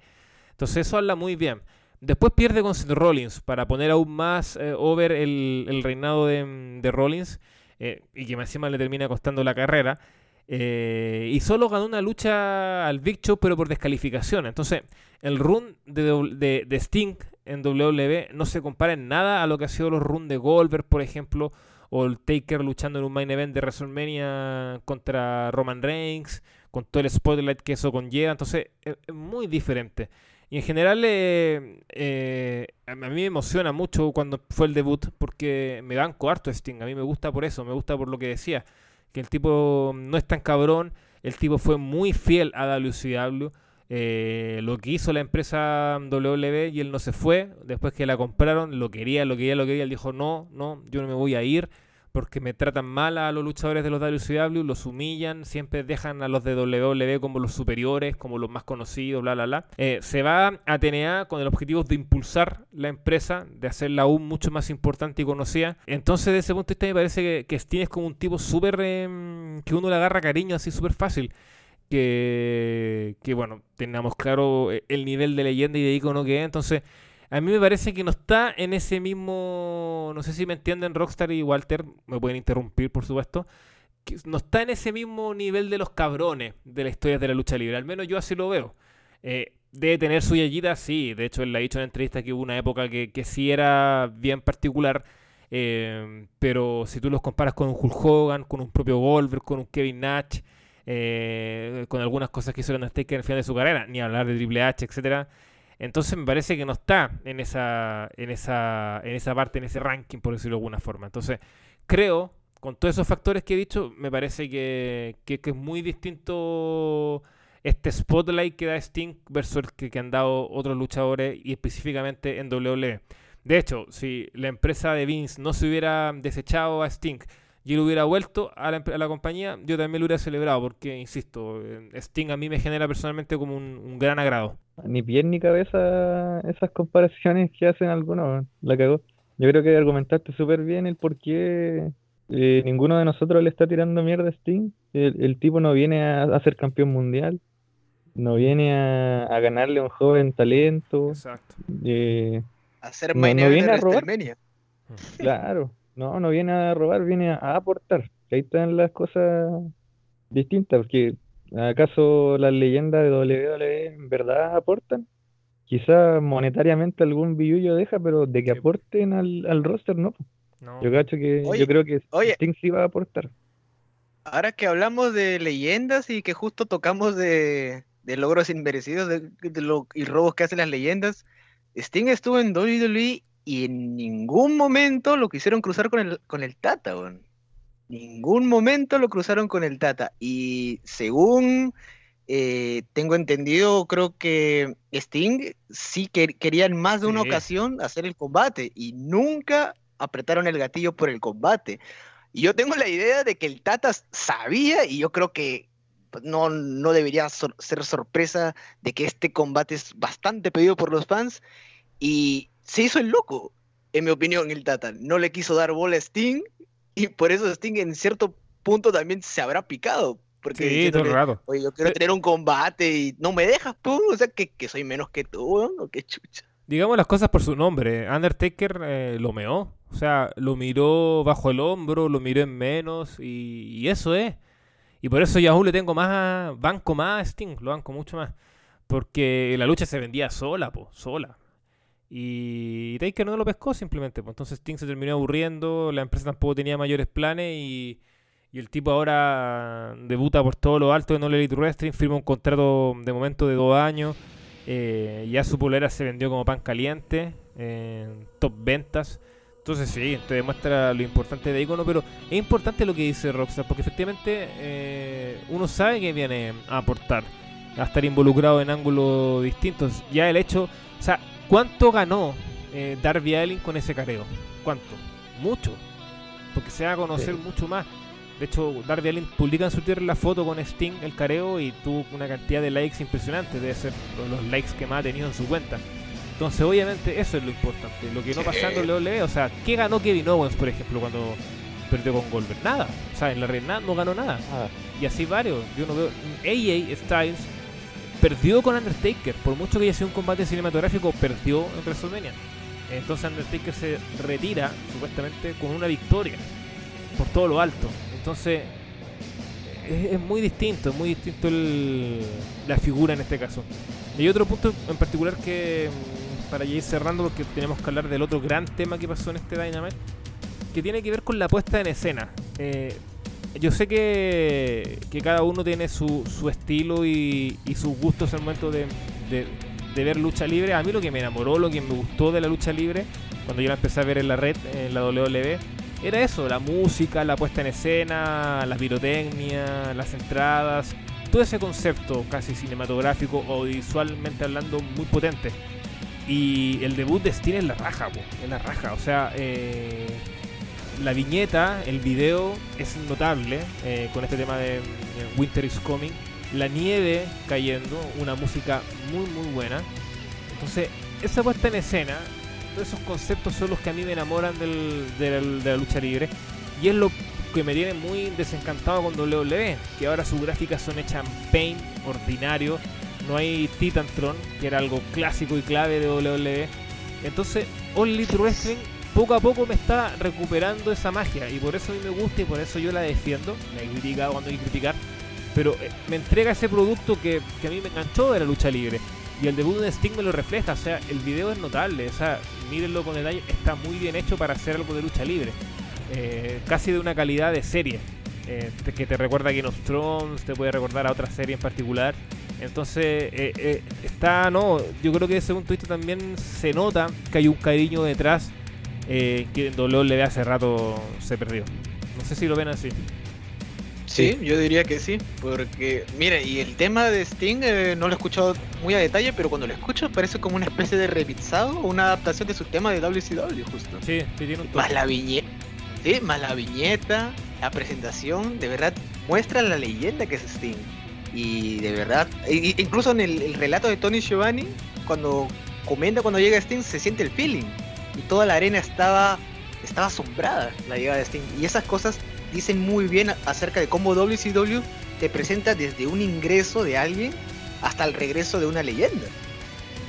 Entonces eso habla muy bien. Después pierde con Seth Rollins para poner aún más eh, over el, reinado de, Rollins eh, y que encima le termina costando la carrera. Eh, y solo ganó una lucha al Big Show, pero por descalificación. Entonces, el run de, de, Sting en WWE no se compara en nada a lo que ha sido los runs de Goldberg, por ejemplo, o el Taker luchando en un main event de WrestleMania contra Roman Reigns, con todo el spotlight que eso conlleva. Entonces, es, muy diferente. Y en general, eh, eh, a mí me emociona mucho cuando fue el debut, porque me banco harto Sting. A mí me gusta por eso, me gusta por lo que decía que el tipo no es tan cabrón, el tipo fue muy fiel a WCW. Eh, lo que hizo la empresa W y él no se fue, después que la compraron, lo quería, lo quería, lo quería, él dijo, no, no, yo no me voy a ir, porque me tratan mal a los luchadores de los WCW, los humillan, siempre dejan a los de WWE como los superiores, como los más conocidos, bla, bla, bla. Eh, se va a TNA con el objetivo de impulsar la empresa, de hacerla aún mucho más importante y conocida. Entonces, desde ese punto de vista, me parece que, que es como un tipo súper. Em, que uno le agarra cariño así súper fácil. Que, que, bueno, tengamos claro eh, el nivel de leyenda y de icono que es. Entonces, a mí me parece que no está en ese mismo. No sé si me entienden Rockstar y Walter, me pueden interrumpir, por supuesto. Que no está en ese mismo nivel de los cabrones de la historia de la lucha libre. Al menos yo así lo veo. Eh, debe tener su yellita, sí. De hecho, él ha dicho en la entrevista que hubo una época que, que sí era bien particular. Eh, pero si tú los comparas con un Hulk Hogan, con un propio Goldberg, con un Kevin Nash, eh, con algunas cosas que hizo el Undertaker el final de su carrera, ni hablar de Triple H, etcétera entonces me parece que no está en esa, en esa, en esa parte, en ese ranking, por decirlo de alguna forma. Entonces, creo, con todos esos factores que he dicho, me parece que, es muy distinto este spotlight que da Sting versus el que, han dado otros luchadores y específicamente en WWE. De hecho, si la empresa de Vince no se hubiera desechado a Sting y él hubiera vuelto a la, compañía, yo también lo hubiera celebrado porque, insisto, eh, Sting a mí me genera personalmente como un gran agrado ni pie ni cabeza esas comparaciones que hacen algunos, la cagó. Yo creo que argumentaste súper bien el por qué eh, ninguno de nosotros le está tirando mierda a Sting. El, tipo no viene a, ser campeón mundial, no viene a, ganarle a un joven talento. Exacto. Eh, a ser no, viene a robar. Claro, no, no viene a robar, viene a, aportar. ahí están las cosas distintas, porque ¿Acaso las leyendas de WWE en verdad aportan? Quizás monetariamente algún billullo deja, pero de que aporten al, roster, no. Yo cacho que yo creo que Sting sí va a aportar. Ahora que hablamos de leyendas y que justo tocamos de, logros inmerecidos de, y robos que hacen las leyendas, Sting estuvo en WWE y en ningún momento lo quisieron cruzar con el, con el Tata, ningún momento lo cruzaron con el Tata. Y según eh, tengo entendido, creo que Sting sí que querían más de una ocasión hacer el combate y nunca apretaron el gatillo por el combate. Y yo tengo la idea de que el Tata sabía y yo creo que no, no debería ser sorpresa de que este combate es bastante pedido por los fans y se hizo el loco, en mi opinión, el Tata. No le quiso dar bola a Sting y por eso Sting en cierto punto también se habrá picado. Porque sí, todo raro. Oye, yo quiero tener un combate y no me dejas, tú. O sea, que, soy menos que tú, ¿no? qué chucha. Digamos las cosas por su nombre. Undertaker eh, lo meó. O sea, lo miró bajo el hombro, lo miró en menos y, eso es. Y por eso Yahoo le tengo más banco más a Sting, lo banco mucho más. Porque la lucha se vendía sola, po, sola. Y Taker no lo pescó simplemente. Pues. Entonces Sting se terminó aburriendo, la empresa tampoco tenía mayores planes y, el tipo ahora debuta por todo lo alto en All Elite Wrestling, firma un contrato de momento de dos años. Eh, ya su polera se vendió como pan caliente, en top ventas. Entonces sí, te demuestra lo importante de Icono, pero es importante lo que dice Rockstar, porque efectivamente eh, uno sabe que viene a aportar, a estar involucrado en ángulos distintos. Ya el hecho, o sea, ¿Cuánto ganó eh, Darby Allin con ese careo? ¿Cuánto? Mucho. Porque se va a conocer mucho más. De hecho, Darby Allin publica en su Twitter la foto con Sting, el careo, y tuvo una cantidad de likes impresionante. Debe ser los likes que más ha tenido en su cuenta. Entonces, obviamente, eso es lo importante. Lo que no pasando en WWE, o sea, ¿qué ganó Kevin Owens, por ejemplo, cuando perdió con Goldberg? Nada. O sea, en la reina no ganó nada. Y así varios. Yo no veo. AJ Styles perdió con Undertaker. Por mucho que haya sido un combate cinematográfico, perdió en WrestleMania. Entonces Undertaker se retira, supuestamente, con una victoria. Por todo lo alto. Entonces, es, muy distinto, es muy distinto la figura en este caso. Y hay otro punto en particular que, mm, para ir cerrando, porque tenemos que hablar del otro gran tema que pasó en este Dynamite, que tiene que ver con la puesta en escena. Eh, yo sé que, cada uno tiene su, su estilo y, y, sus gustos el momento de, ver lucha libre. A mí lo que me enamoró, lo que me gustó de la lucha libre, cuando yo la empecé a ver en la red, en la WWE, era eso, la música, la puesta en escena, la pirotecnia, las entradas, todo ese concepto casi cinematográfico o visualmente hablando muy potente. Y el debut de Steam es la raja, en la raja. O sea, eh, la viñeta, el video es notable eh, con este tema de Winter is Coming. La nieve cayendo, una música muy muy buena. Entonces, esa puesta en escena, todos esos conceptos son los que a mí me enamoran del, de la lucha libre. Y es lo que me tiene muy desencantado con WWE, que ahora sus gráficas son hechas en paint, ordinario, no hay Titantron, que era algo clásico y clave de WWE. Entonces, All Elite Wrestling poco a poco me está recuperando esa magia y por eso a mí me gusta y por eso yo la defiendo. Me he criticado cuando hay que criticar, pero eh, me entrega ese producto que, a mí me enganchó de la lucha libre. Y el debut de Sting me lo refleja, o sea, el video es notable, o sea, mírenlo con detalle, está muy bien hecho para hacer algo de lucha libre. Eh, casi de una calidad de serie, eh, que te recuerda a Game of Thrones, te puede recordar a otra serie en particular. Entonces, está, no, yo creo que según tu vista también se nota que hay un cariño detrás que en WWE hace rato se perdió. No sé si lo ven así. Sí, yo diría que sí, porque mira, y el tema de Sting no lo he escuchado muy a detalle, pero cuando lo escucho parece como una especie de remixado, una adaptación de su tema de WCW justo. Sí, sí tiene un Más la viñeta, Sí, más la viñeta, la presentación, de verdad muestra la leyenda que es Sting. Y de verdad, incluso en el, relato de Tony Giovanni, cuando comenta cuando llega Sting, se siente el feeling. Y toda la arena estaba, estaba asombrada la llegada de Sting. Y esas cosas dicen muy bien acerca de cómo WCW te presenta desde un ingreso de alguien hasta el regreso de una leyenda.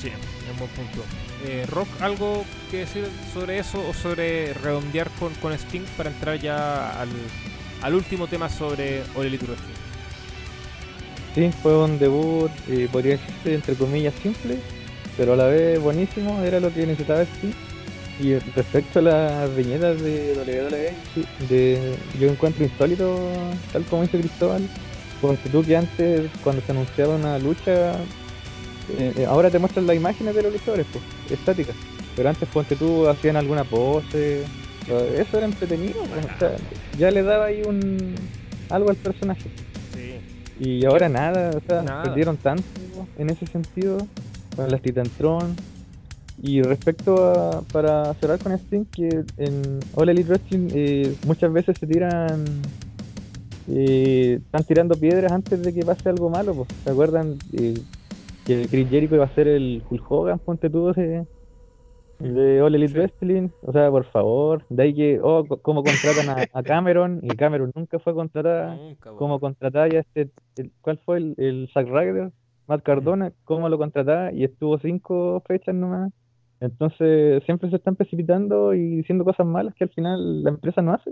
Sí, es buen punto. Eh, Rock, ¿algo que decir sobre eso o sobre redondear con, con Sting para entrar ya al, último tema sobre All Elite Wrestling? Sí, fue un debut, eh, podría decirse entre comillas simple, pero a la vez buenísimo, era lo que necesitaba Sting. Y respecto a las viñetas de WWE, de, yo encuentro insólito, tal como dice Cristóbal, porque tú que antes, cuando se anunciaba una lucha, eh, eh, ahora te muestran las imágenes de los luchadores, pues, estáticas. Pero antes, ponte tú, hacían alguna pose. Eso era entretenido, pues, ya le daba ahí un algo al personaje. Y ahora nada, o sea, perdieron tanto en ese sentido con las Titantron. Y respecto a, para cerrar con Sting, que en All Elite Wrestling eh, muchas veces se tiran, están tirando piedras antes de que pase algo malo, pues. ¿Se acuerdan? que Chris Jericho iba a ser el Hulk Hogan, ponte tú, de, de All Elite Wrestling. O sea, por favor, de ahí que, oh, cómo contratan a, Cameron, y Cameron nunca fue contratada. Como contratada ya este, ¿cuál fue el, el Zack Ryder? Matt Cardona, cómo lo contrataba y estuvo cinco fechas nomás. Entonces siempre se están precipitando y diciendo cosas malas que al final la empresa no hace.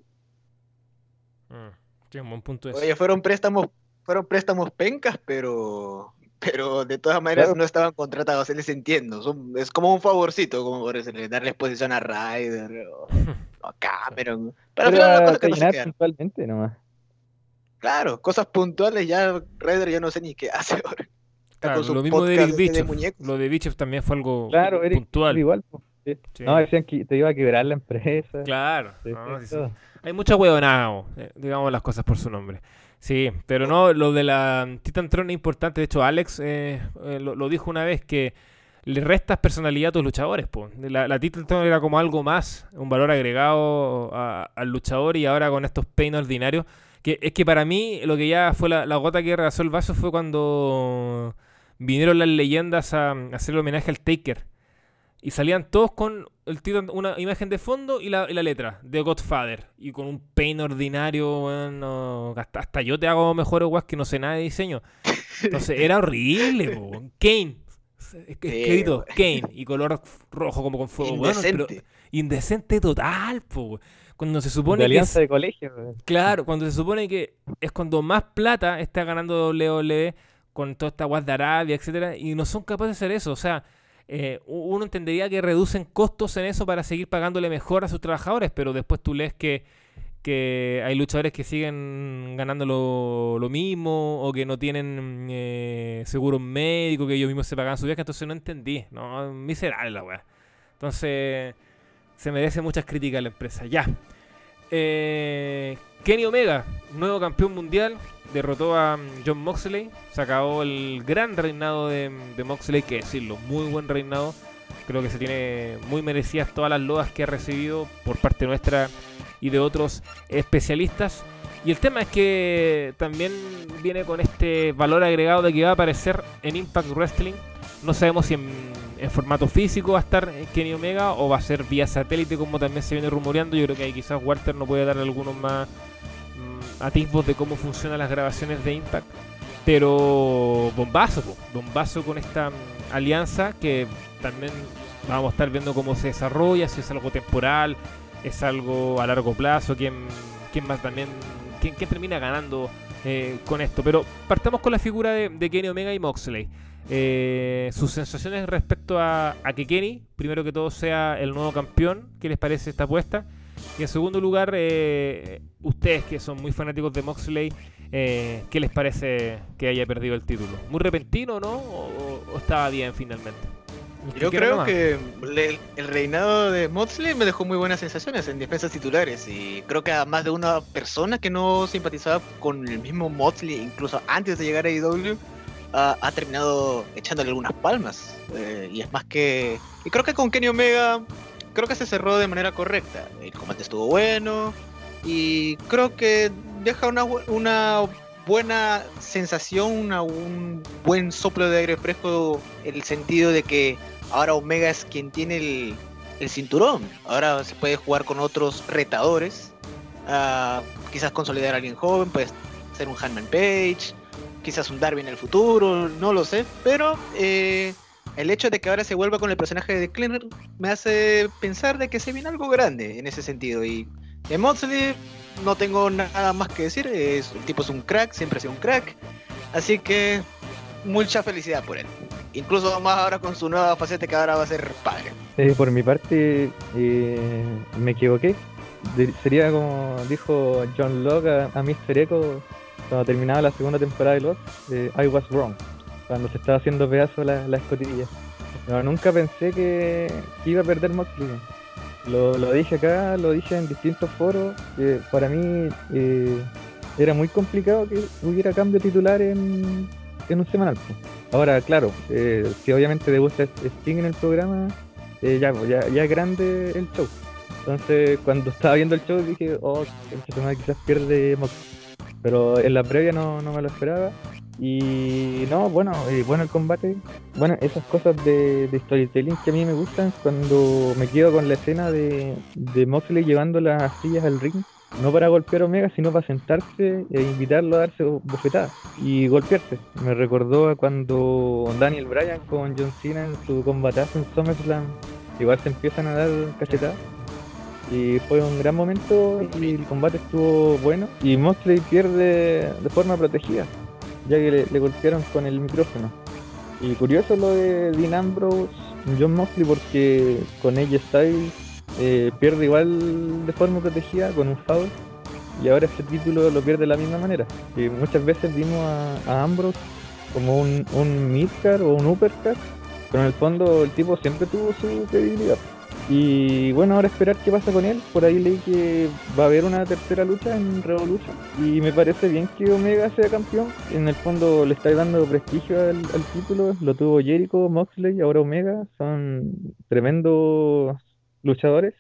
Mm, un buen punto Oye, fueron préstamos, fueron préstamos pencas, pero pero de todas maneras no estaban contratados, se les entiendo. es como un favorcito, como por eso, darle exposición a Ryder o, a Cameron. Pero, pero que puntualmente nomás. Claro, cosas puntuales, ya Ryder ya no sé ni qué hace ahora. Claro, lo mismo de Eric Bichev. Lo de Bichev también fue algo claro, puntual. igual. No, decían que te iba a quebrar la empresa. Claro. Hay mucha huevonada, eh, digamos las cosas por su nombre. Sí, pero no, lo de la Titantron es importante. De hecho, Alex eh, eh, lo, dijo una vez que le restas personalidad a tus luchadores. La, la Titantron era como algo más, un valor agregado al luchador y ahora con estos peines ordinarios. Que es que para mí lo que ya fue la, gota que rebasó el vaso fue cuando vinieron las leyendas a, a hacer el homenaje al Taker. Y salían todos con el título, una imagen de fondo y la, letra de Godfather. Y con un paint ordinario, bueno, hasta, yo te hago mejores guas que no sé nada de diseño. Entonces era horrible, Kane. Escrito Kane y color rojo como con fuego. Indecente. indecente total, po. Cuando se supone de alianza de colegio. Claro, cuando se supone que es cuando más plata está ganando WWE con toda esta guas de Arabia, etcétera, y no son capaces de hacer eso. O sea, eh, uno entendería que reducen costos en eso para seguir pagándole mejor a sus trabajadores, pero después tú lees que, hay luchadores que siguen ganando lo, mismo o que no tienen eh, seguro médico, que ellos mismos se pagan su viaje, entonces no entendí, ¿no? Miserable la weá. Entonces se merece muchas críticas a la empresa. Ya. Eh, Kenny Omega, nuevo campeón mundial, derrotó a mm, John Moxley, se acabó el gran reinado de, Moxley, que decirlo, muy buen reinado. Creo que se tiene muy merecidas todas las loas que ha recibido por parte nuestra y de otros especialistas. Y el tema es que también viene con este valor agregado de que va a aparecer en Impact Wrestling. No sabemos si en, formato físico va a estar Kenny Omega o va a ser vía satélite como también se viene rumoreando. Yo creo que ahí quizás Walter no puede dar algunos más mm, atisbos de cómo funcionan las grabaciones de Impact. Pero bombazo, bombazo con esta mm, alianza que también vamos a estar viendo cómo se desarrolla, si es algo temporal, es algo a largo plazo, quién, quién va también quién, termina ganando eh, con esto. Pero partamos con la figura de, Kenny Omega y Moxley. Eh, sus sensaciones respecto a, que Kenny, primero que todo, sea el nuevo campeón. ¿Qué les parece esta apuesta? Y en segundo lugar, eh, ustedes que son muy fanáticos de Moxley, ¿qué les parece que haya perdido el título? ¿Muy repentino, no? o estaba bien finalmente? Yo creo que el reinado de Moxley me dejó muy buenas sensaciones en defensas titulares y creo que a más de una persona que no simpatizaba con el mismo Moxley, incluso antes de llegar a IW, ha, terminado echándole algunas palmas. Eh, y es más que... Y creo que con Kenny Omega, creo que se cerró de manera correcta. El combate estuvo bueno y creo que deja una, una buena sensación, un buen soplo de aire fresco, el sentido de que ahora Omega es quien tiene el, cinturón. Ahora se puede jugar con otros retadores. Ah, quizás consolidar a alguien joven, puede ser un Hanman Page, quizás un Darby en el futuro, no lo sé. Pero eh, el hecho de que ahora se vuelva con el personaje de Cleaner me hace pensar de que se viene algo grande en ese sentido. Y de Moxley no tengo nada más que decir. Es, el tipo es un crack, siempre ha sido un crack. Así que mucha felicidad por él. Incluso más ahora con su nueva faceta que ahora va a ser padre. Eh, por mi parte, eh, me equivoqué. sería como dijo John Locke a, a Mr. Echo cuando terminaba la segunda temporada de Lost, eh, I was wrong, cuando se estaba haciendo pedazo la, la escotilla. No, nunca pensé que, iba a perder Moxley. Lo, lo, dije acá, lo dije en distintos foros. para mí era muy complicado que hubiera cambio titular en, en un semanal. Ahora, claro, eh, si obviamente te gusta Sting en el programa, eh, ya, ya, ya es grande el show. Entonces, cuando estaba viendo el show dije, oh, esta semana quizás pierde Mox. Pero en la previa no, no me lo esperaba. Y no, bueno, eh, bueno el combate. Bueno, esas cosas de, storytelling que a mí me gustan cuando me quedo con la escena de, de Moxley llevando las sillas al ring no para golpear a Omega, sino para sentarse e invitarlo a darse bofetadas y golpearse. Me recordó a cuando Daniel Bryan con John Cena en su combatazo en SummerSlam, igual se empiezan a dar cachetadas. Y fue un gran momento y el combate estuvo bueno. Y Moxley pierde de forma protegida, ya que le, golpearon con el micrófono. Y curioso lo de Dean Ambrose, John Moxley, porque con ella Styles eh, pierde igual de forma protegida con un foul y ahora este título lo pierde de la misma manera. Y muchas veces vimos a, Ambrose como un, un midcard o un uppercard, pero en el fondo el tipo siempre tuvo su credibilidad. Y bueno, ahora esperar qué pasa con él. Por ahí leí que va a haber una tercera lucha en Revolution. Y me parece bien que Omega sea campeón. En el fondo le está dando prestigio al, título. Lo tuvo Jericho, Moxley, ahora Omega. Son tremendos luchadores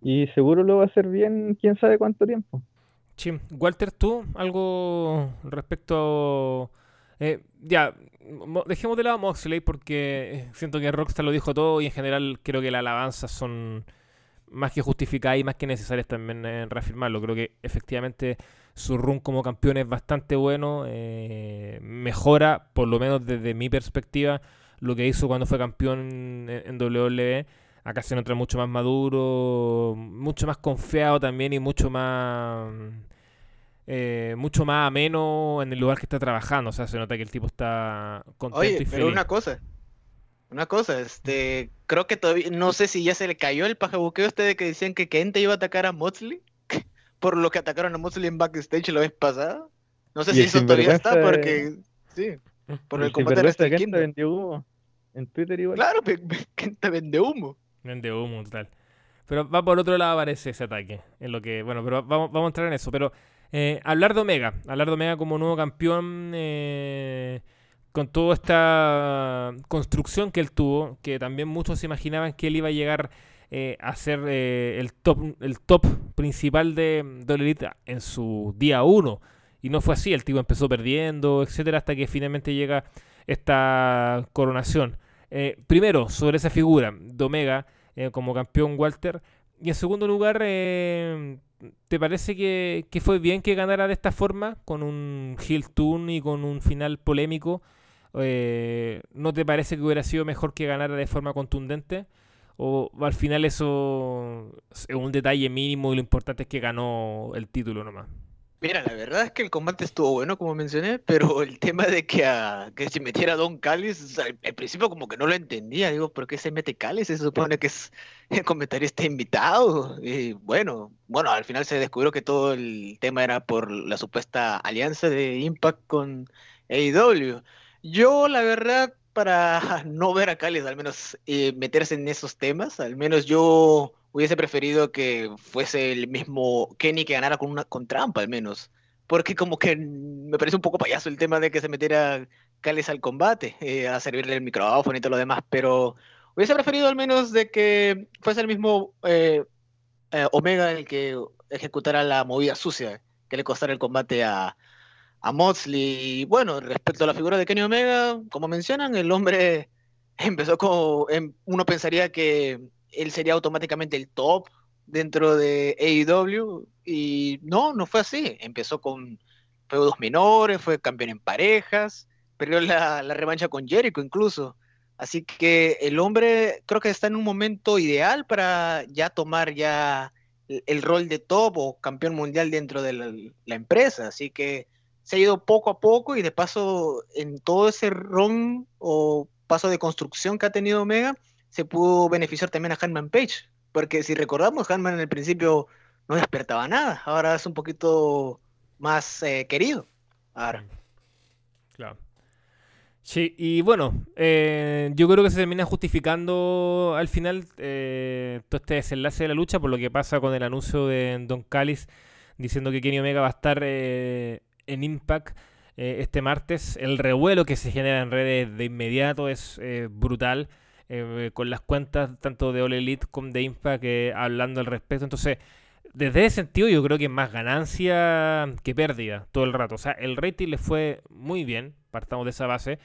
y seguro lo va a hacer bien quién sabe cuánto tiempo. Sí. Walter, ¿tú algo respecto... Eh, ya, dejemos de lado Moxley porque siento que Rockstar lo dijo todo y en general creo que las alabanzas son más que justificadas y más que necesarias también en reafirmarlo. Creo que efectivamente su run como campeón es bastante bueno, eh, mejora, por lo menos desde mi perspectiva, lo que hizo cuando fue campeón en, en WWE Acá se nota mucho más maduro, mucho más confiado también y mucho más eh, mucho más ameno en el lugar que está trabajando. O sea, se nota que el tipo está contento Oye, y feliz. Pero una cosa, una cosa, este, creo que todavía, no sé si ya se le cayó el pajabuqueo este de que decían que Kente iba a atacar a Moxley por lo que atacaron a Moxley en backstage la vez pasada. No sé si eso todavía está porque, sí, por el, combate de Kenta vendió humo en Twitter igual. Claro, Kenta vende humo. Vende humo, total. Pero va por otro lado aparece ese ataque. En lo que, bueno, pero vamos, vamos a entrar en eso. Pero eh, hablar de Omega, hablar de Omega como nuevo campeón, eh, con toda esta construcción que él tuvo, que también muchos se imaginaban que él iba a llegar eh, a ser el, top, el top principal de, de en su día 1. Y no fue así, el tipo empezó perdiendo, etcétera, hasta que finalmente llega esta coronación. Primero, sobre esa figura de Omega como campeón Walter. Y en segundo lugar, ¿te parece que, que, fue bien que ganara de esta forma, con un heel turn y con un final polémico? ¿No te parece que hubiera sido mejor que ganara de forma contundente? ¿O al final eso es un detalle mínimo y lo importante es que ganó el título nomás? Mira, la verdad es que el combate estuvo bueno, como mencioné, pero el tema de que, a, que se metiera Don Callis, al, principio como que no lo entendía. Digo, ¿por qué se mete Callis? Se supone que es el comentarista invitado. Y bueno, bueno, al final se descubrió que todo el tema era por la supuesta alianza de Impact con AEW. Yo, la verdad, para no ver a Calles al menos eh, meterse en esos temas. Al menos yo hubiese preferido que fuese el mismo Kenny que ganara con una con trampa al menos. Porque como que me parece un poco payaso el tema de que se metiera Calles al combate, eh, a servirle el micrófono y todo lo demás, pero hubiese preferido al menos de que fuese el mismo eh, Omega el que ejecutara la movida sucia, que le costara el combate a, a. Y bueno, respecto a la figura de Kenny Omega, como mencionan, el hombre empezó como. Em, uno pensaría que él sería automáticamente el top dentro de AEW. Y no, no fue así. Empezó con feudos menores, fue campeón en parejas, perdió la, revancha con Jericho incluso. Así que el hombre creo que está en un momento ideal para ya tomar ya el, rol de top o campeón mundial dentro de la, la empresa. Así que se ha ido poco a poco y de paso en todo ese ron o paso de construcción que ha tenido Omega, se pudo beneficiar también a Hanman Page. Porque si recordamos, Hanman en el principio no despertaba nada, ahora es un poquito más eh, querido. Ahora. Claro. Sí, y bueno, eh, yo creo que se termina justificando al final eh, todo este desenlace de la lucha por lo que pasa con el anuncio de Don Callis diciendo que Kenny Omega va a estar en Impact eh, este martes. El revuelo que se genera en redes de inmediato es eh, brutal. Eh, con las cuentas tanto de All Elite como de Impact hablando al respecto. Entonces, desde ese sentido yo creo que más ganancia que pérdida todo el rato. O sea, el rating le fue muy bien, partamos de esa base.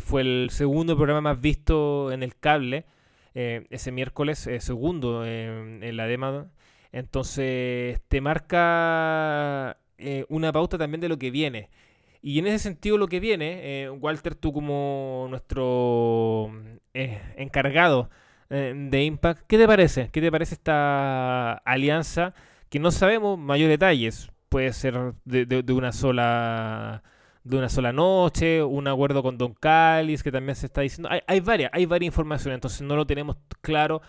fue el segundo programa más visto en el cable ese miércoles, segundo en la demo. Entonces, te marca eh, una pauta también de lo que viene. Y en ese sentido lo que viene, eh, Walter, tú como nuestro eh, encargado de Impact, ¿qué te parece? ¿Qué te parece esta alianza que no sabemos mayores detalles? Puede ser de, una sola de una sola noche, un acuerdo con Don Callis que también se está diciendo. Hay, hay varias, hay varias informaciones, entonces no lo tenemos claro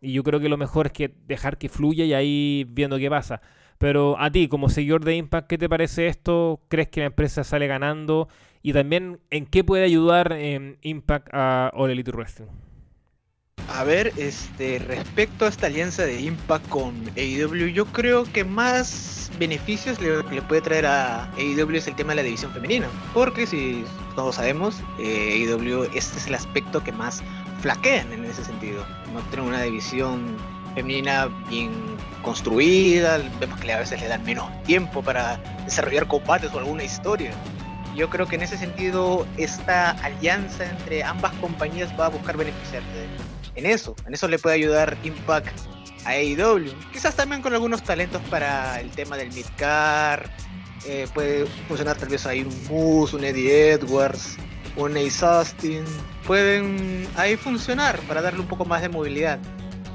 y yo creo que lo mejor es que dejar que fluya y ahí viendo qué pasa. Pero a ti, como seguidor de Impact, ¿qué te parece esto? ¿Crees que la empresa sale ganando? Y también, ¿en qué puede ayudar en Impact a All Elite Wrestling? A ver, este, respecto a esta alianza de Impact con AEW, yo creo que más beneficios le, le puede traer a AEW es el tema de la división femenina. Porque si todos sabemos, eh, AEW este es el aspecto que más flaquean en ese sentido. No tienen una división femenina bien construida, vemos que a veces le dan menos tiempo para desarrollar combates o alguna historia. Yo creo que en ese sentido esta alianza entre ambas compañías va a buscar beneficiarse en eso. En eso le puede ayudar Impact a AEW. Quizás también con algunos talentos para el tema del midcar. Eh, puede funcionar tal vez ahí un Moose, un Eddie Edwards, un Ace Austin. Pueden ahí funcionar para darle un poco más de movilidad.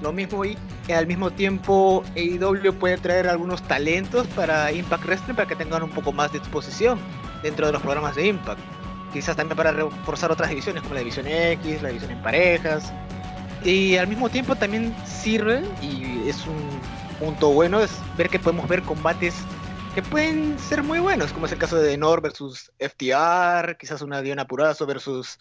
Lo mismo y al mismo tiempo AEW puede traer algunos talentos para Impact Wrestling para que tengan un poco más de exposición dentro de los programas de Impact. Quizás también para reforzar otras divisiones como la división X, la división en parejas. Y al mismo tiempo también sirve, y es un punto bueno, es ver que podemos ver combates que pueden ser muy buenos, como es el caso de Denor versus FTR, quizás una Diana Purazo versus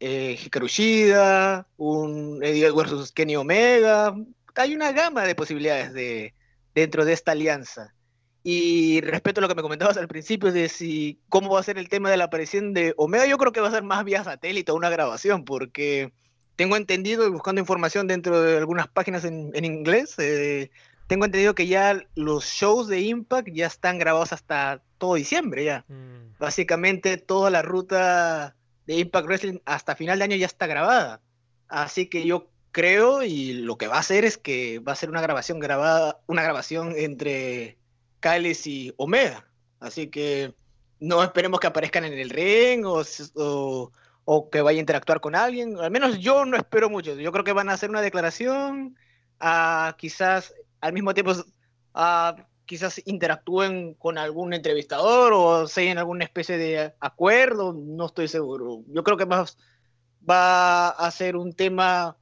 eh, Hikaru Shida, un Eddie versus Kenny Omega. Hay una gama de posibilidades de, dentro de esta alianza. Y respecto a lo que me comentabas al principio de si cómo va a ser el tema de la aparición de Omega, yo creo que va a ser más vía satélite o una grabación, porque tengo entendido, buscando información dentro de algunas páginas en, inglés, eh, tengo entendido que ya los shows de Impact ya están grabados hasta todo diciembre ya. Mm. Básicamente toda la ruta Impact Wrestling hasta final de año ya está grabada. Así que yo creo y lo que va a hacer es que va a ser una grabación grabada, una grabación entre Kyles y Omega. Así que no esperemos que aparezcan en el ring o, o, que vaya a interactuar con alguien. Al menos yo no espero mucho. Yo creo que van a hacer una declaración, a, quizás al mismo tiempo a, quizás interactúen con algún entrevistador o se en alguna especie de acuerdo. No estoy seguro. Yo creo que más va a ser un tema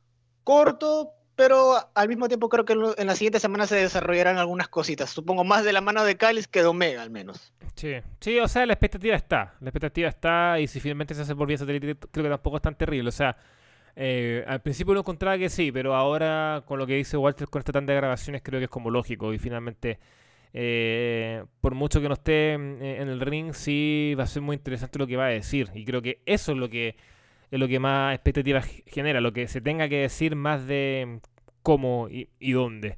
corto, pero al mismo tiempo creo que en la siguiente semana se desarrollarán algunas cositas. Supongo más de la mano de Cáliz que de Omega, al menos. Sí, sí, o sea, la expectativa está. La expectativa está y si finalmente se hace por vía satélite, creo que tampoco es tan terrible. O sea, eh, al principio uno encontraba que sí, pero ahora con lo que dice Walter con esta tanda de grabaciones creo que es como lógico y finalmente... Eh, por mucho que no esté en el ring, sí va a ser muy interesante lo que va a decir. Y creo que eso es lo que es lo que más expectativas genera, lo que se tenga que decir más de cómo y, dónde.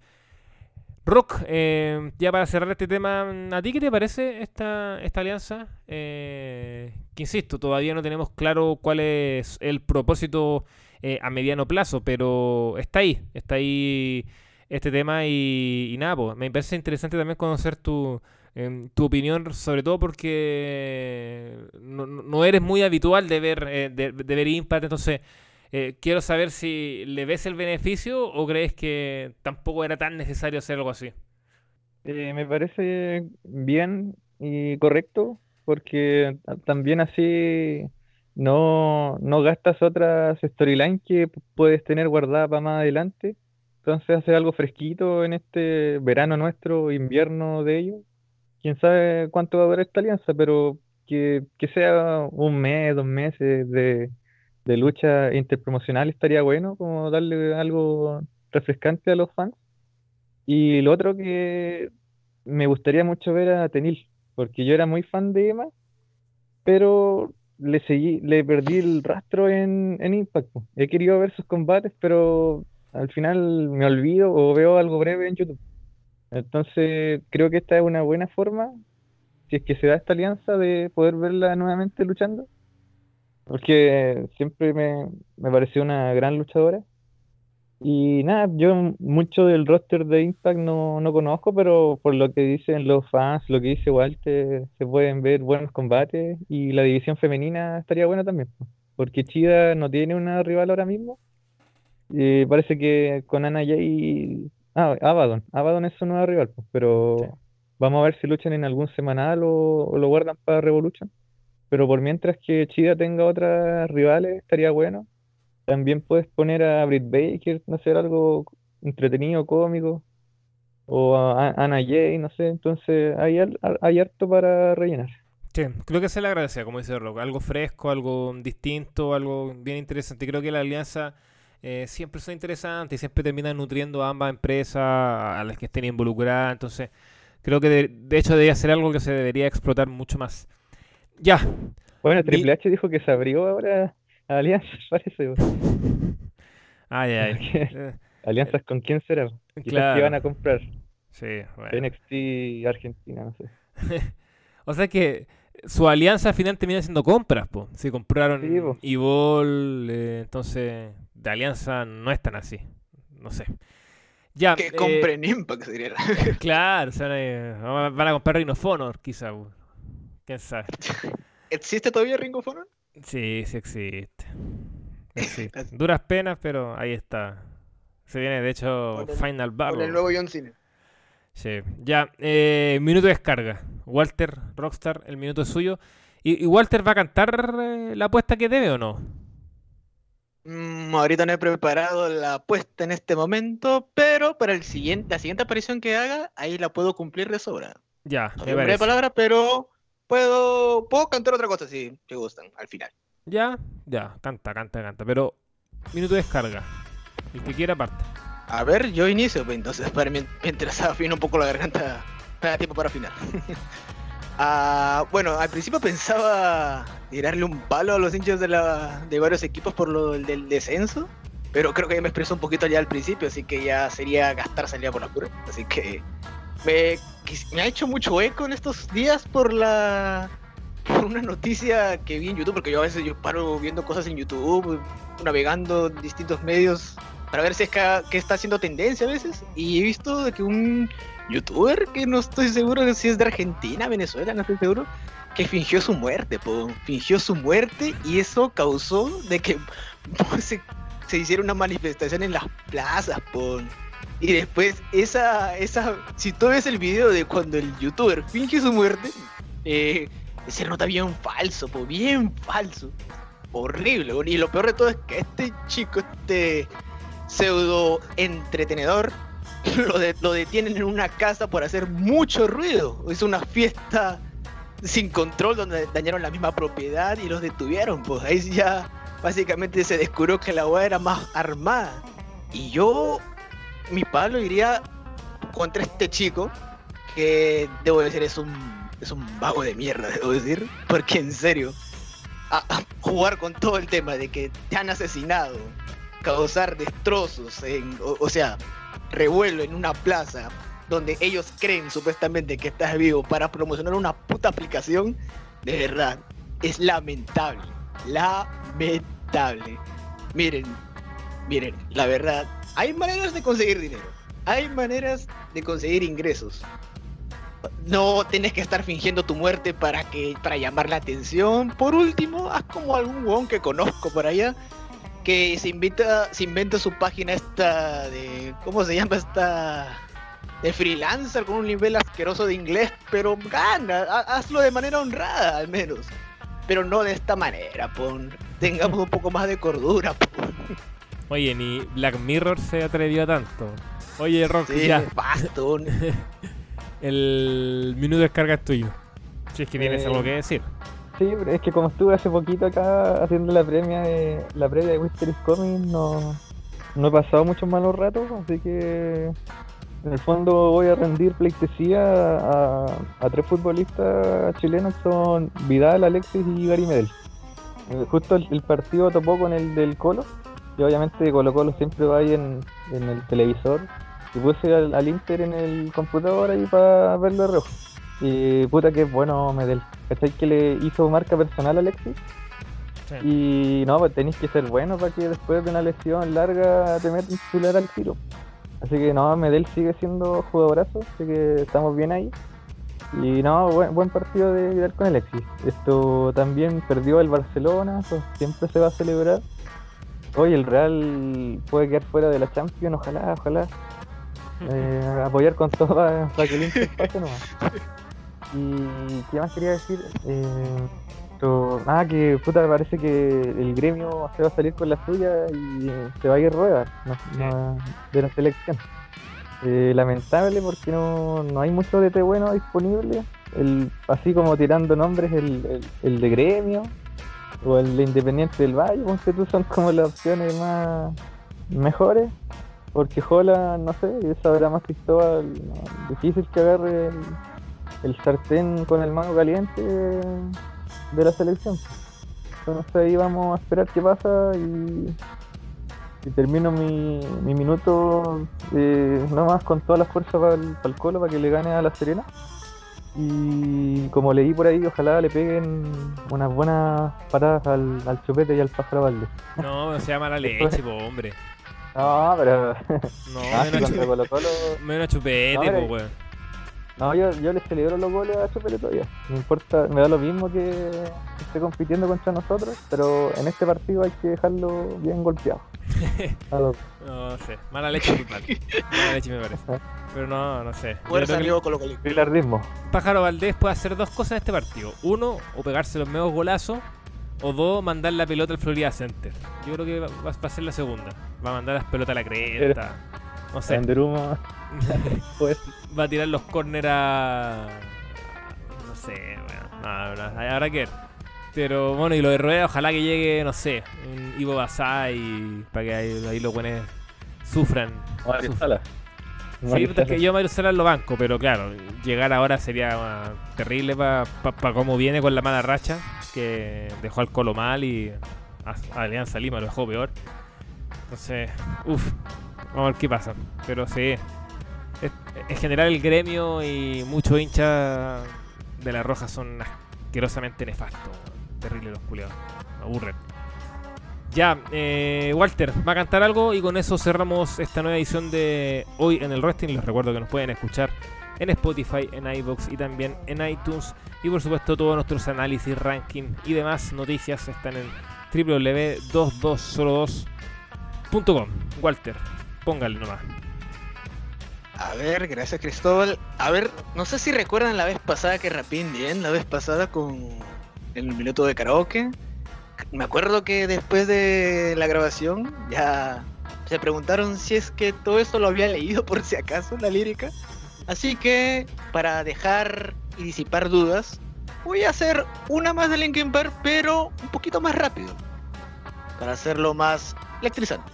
Rock, eh, ya para cerrar este tema, ¿a ti qué te parece esta, esta alianza? Eh, que insisto, todavía no tenemos claro cuál es el propósito eh, a mediano plazo, pero está ahí, está ahí este tema y, nada, pues, me parece interesante también conocer tu, tu opinión, sobre todo porque no, eres muy habitual de ver, eh, de, ver Impact, entonces eh, quiero saber si le ves el beneficio o crees que tampoco era tan necesario hacer algo así. Eh, me parece bien y correcto porque también así no, no gastas otras storylines que puedes tener guardadas para más adelante. Entonces hacer algo fresquito en este verano nuestro, invierno de ellos quién sabe cuánto va a durar esta alianza, pero que, sea un mes, dos meses de, lucha interpromocional estaría bueno, como darle algo refrescante a los fans. Y lo otro que me gustaría mucho ver a Tenil, porque yo era muy fan de Emma, pero le seguí, le perdí el rastro en, en Impact. He querido ver sus combates, pero al final me olvido o veo algo breve en YouTube. Entonces, creo que esta es una buena forma, si es que se da esta alianza, de poder verla nuevamente luchando. Porque siempre me, me pareció una gran luchadora. Y nada, yo mucho del roster de Impact no, no conozco, pero por lo que dicen los fans, lo que dice Walter, se pueden ver buenos combates y la división femenina estaría buena también. Porque Chida no tiene una rival ahora mismo. Y parece que con Ana Jay Ah, Abaddon. Abaddon es su nueva rival, pues, pero vamos a ver si luchan en algún semanal o, lo guardan para Revolution. Pero por mientras que Chida tenga otras rivales, estaría bueno. También puedes poner a Britt Baker, no sé, algo entretenido, cómico. O a Anna Jay, no sé. Entonces hay, hay harto para rellenar. Sí, creo que se le agradece, como dice Rock. Algo fresco, algo distinto, algo bien interesante. Creo que la alianza eh, siempre son interesantes y siempre terminan nutriendo a ambas empresas, a las que estén involucradas. Entonces, creo que de, hecho debería ser algo que se debería explotar mucho más. Ya. Bueno, Triple H dijo que se abrió ahora a alianzas, parece. Ay, ay. Eh, ¿Alianzas con quién será? Quizás que van a comprar. Sí, bueno. NXT Argentina, no sé. o sea que su alianza al final termina siendo compras, pues. Si compraron sí, eh, entonces de alianza no es tan así. No sé. Ya, que compren eh, Impact, sería. claro, van a comprar Ring of Honor, quizá. ¿Quién sabe? ¿Existe todavía Ring of Honor? Sí, sí existe. Duras penas, pero ahí está. Se viene, de hecho, Final Battle. Con el nuevo John Cena. Sí. Ya, eh, minuto de descarga. Walter, Rockstar, el minuto es suyo. ¿Y, Walter va a cantar eh, la apuesta que debe o no? Mm, ahorita no he preparado la apuesta en este momento, pero para el siguiente, la siguiente aparición que haga, ahí la puedo cumplir de sobra. Ya, no me palabra, pero puedo, puedo cantar otra cosa si te gustan al final. Ya, ya, canta, canta, canta. Pero minuto de descarga. El que quiera parte. A ver, yo inicio, pues entonces para mientras afino un poco la garganta, me da tiempo para afinar. Ah, bueno, al principio pensaba tirarle un palo a los hinchas de, la, de varios equipos por lo del descenso, pero creo que ya me expresó un poquito ya al principio, así que ya sería gastar salida por la pura. Así que me, me ha hecho mucho eco en estos días por la por una noticia que vi en YouTube, porque yo a veces yo paro viendo cosas en YouTube, navegando distintos medios para ver si es que, que está haciendo tendencia a veces. Y he visto que un youtuber, que no estoy seguro si es de Argentina, Venezuela, no estoy seguro, fingió su muerte, po. fingió su muerte y eso causó de que se, se hiciera una manifestación en las plazas, po. Y después esa, esa, si tú ves el video de cuando el youtuber finge su muerte, eh, se nota bien falso, po, bien falso. Horrible. Y lo peor de todo es que este chico, este pseudo entretenedor, lo, de, lo detienen en una casa por hacer mucho ruido. Es una fiesta sin control donde dañaron la misma propiedad y los detuvieron. Pues ahí ya básicamente se descubrió que la wea era más armada. Y yo, mi palo iría contra este chico, que debo decir es un, es un vago de mierda, debo decir. Porque en serio, a jugar con todo el tema de que te han asesinado, causar destrozos, en, o, o sea, revuelo en una plaza donde ellos creen supuestamente que estás vivo para promocionar una puta aplicación, de verdad, es lamentable. Lamentable. Miren, miren, la verdad, hay maneras de conseguir dinero. Hay maneras de conseguir ingresos. No tienes que estar fingiendo tu muerte para que para llamar la atención. Por último, haz como algún weón que conozco por allá que se invita, se inventa su página esta de ¿cómo se llama esta? De freelancer con un nivel asqueroso de inglés, pero gana, ha- hazlo de manera honrada al menos. Pero no de esta manera, pon. Tengamos un poco más de cordura, pon. Oye, ni Black Mirror se atrevió a tanto. Oye, Rock, Sí, ya. pon. El minuto de descarga es tuyo. Si es que tienes Eh, algo que decir. Sí, pero es que como estuve hace poquito acá haciendo la premia de la previa de Winter is Coming, no, no he pasado muchos malos ratos, así que en el fondo voy a rendir pleitesía a, a tres futbolistas chilenos que son Vidal, Alexis y Gary Medel. Eh, Justo el, el partido topó con el del Colo, y obviamente Colo Colo siempre va ahí en, en el televisor, y puse al, al Inter en el computador ahí para verlo de reojo. Y puta que es bueno Medel. ¿Cachai que le hizo marca personal a Alexis? Sí. Y no, pues tenéis que ser bueno para que después de una lesión larga te metan titular al tiro. Así que no, Medel sigue siendo jugadorazo, así que estamos bien ahí. Y no, buen, buen partido de Vidal con Alexis. Esto también perdió el Barcelona, eso siempre se va a celebrar. Hoy el Real puede quedar fuera de la Champions, ojalá, ojalá. Eh, apoyar con todo para, para que el Inter pase nomás. Y qué más quería decir, eh, ah, que puta parece que el gremio se va a salir con la suya y se va a ir rueda de la selección. Eh, lamentable porque no, no hay mucho DT bueno disponible. El, así como tirando nombres, el, el, el de gremio o el de Independiente del Valle, porque tú son como las opciones más mejores. Porque Jola, no sé, sabrá más Cristóbal, difícil que agarre el, sartén con el mango caliente de la selección. Entonces ahí vamos a esperar qué pasa y, y termino mi, mi minuto eh, nomás con toda la fuerza para el, Colo para que le gane a la Serena. Y como leí por ahí, ojalá le peguen unas buenas patadas al, al chupete y al pájaro Valdés. No, se llama la leche, po, hombre. No, pero. No, menos, Colo Colo. chupete, No, po, pero- weón. No, yo, yo le celebro los goles a Chupete todavía. Me importa, me da lo mismo que esté compitiendo contra nosotros, pero en este partido hay que dejarlo bien golpeado. Los- No sé, mala leche total. Mala leche me parece. Pero no, no sé. Amigo Colo Colo. Bilardismo. Pájaro Valdés puede hacer dos cosas en este partido. Uno, o pegarse los medios golazos. O dos, mandar la pelota al Florida Center. Yo creo que va, va a ser la segunda. Va a mandar las pelotas a la cresta. No sé. Pues, va a tirar los corners a. No sé, bueno. No, no, habrá que ver. Pero bueno, y lo de Rueda, ojalá que llegue, no sé, un Ivo Basay para que ahí, ahí los buenos sufran. Mario Sufran. Sala. Sí, Mario puta, es que yo a Mario Salas lo banco, pero claro, llegar ahora sería ah, terrible para cómo viene con la mala racha, que dejó al Colo mal y a Alianza Lima lo dejó peor. Entonces, uff, vamos a ver qué pasa. Pero sí, en general el gremio y muchos hinchas de la Roja son asquerosamente nefastos. Terrible los culiados. Aburren. Ya, eh, Walter, va a cantar algo y con eso cerramos esta nueva edición de Hoy en el Wrestling. Les recuerdo que nos pueden escuchar en Spotify, en iBox y también en iTunes. Y por supuesto todos nuestros análisis, ranking y demás noticias están en www.2202.com. Walter, póngale nomás. A ver, gracias Cristóbal. A ver, no sé si recuerdan la vez pasada que rapín bien, la vez pasada con el minuto de karaoke me acuerdo que después de la grabación ya se preguntaron si es que todo esto lo había leído por si acaso, la lírica. Así que, para dejar y disipar dudas, voy a hacer una más de Linkin Park, pero un poquito más rápido. Para hacerlo más electrizante.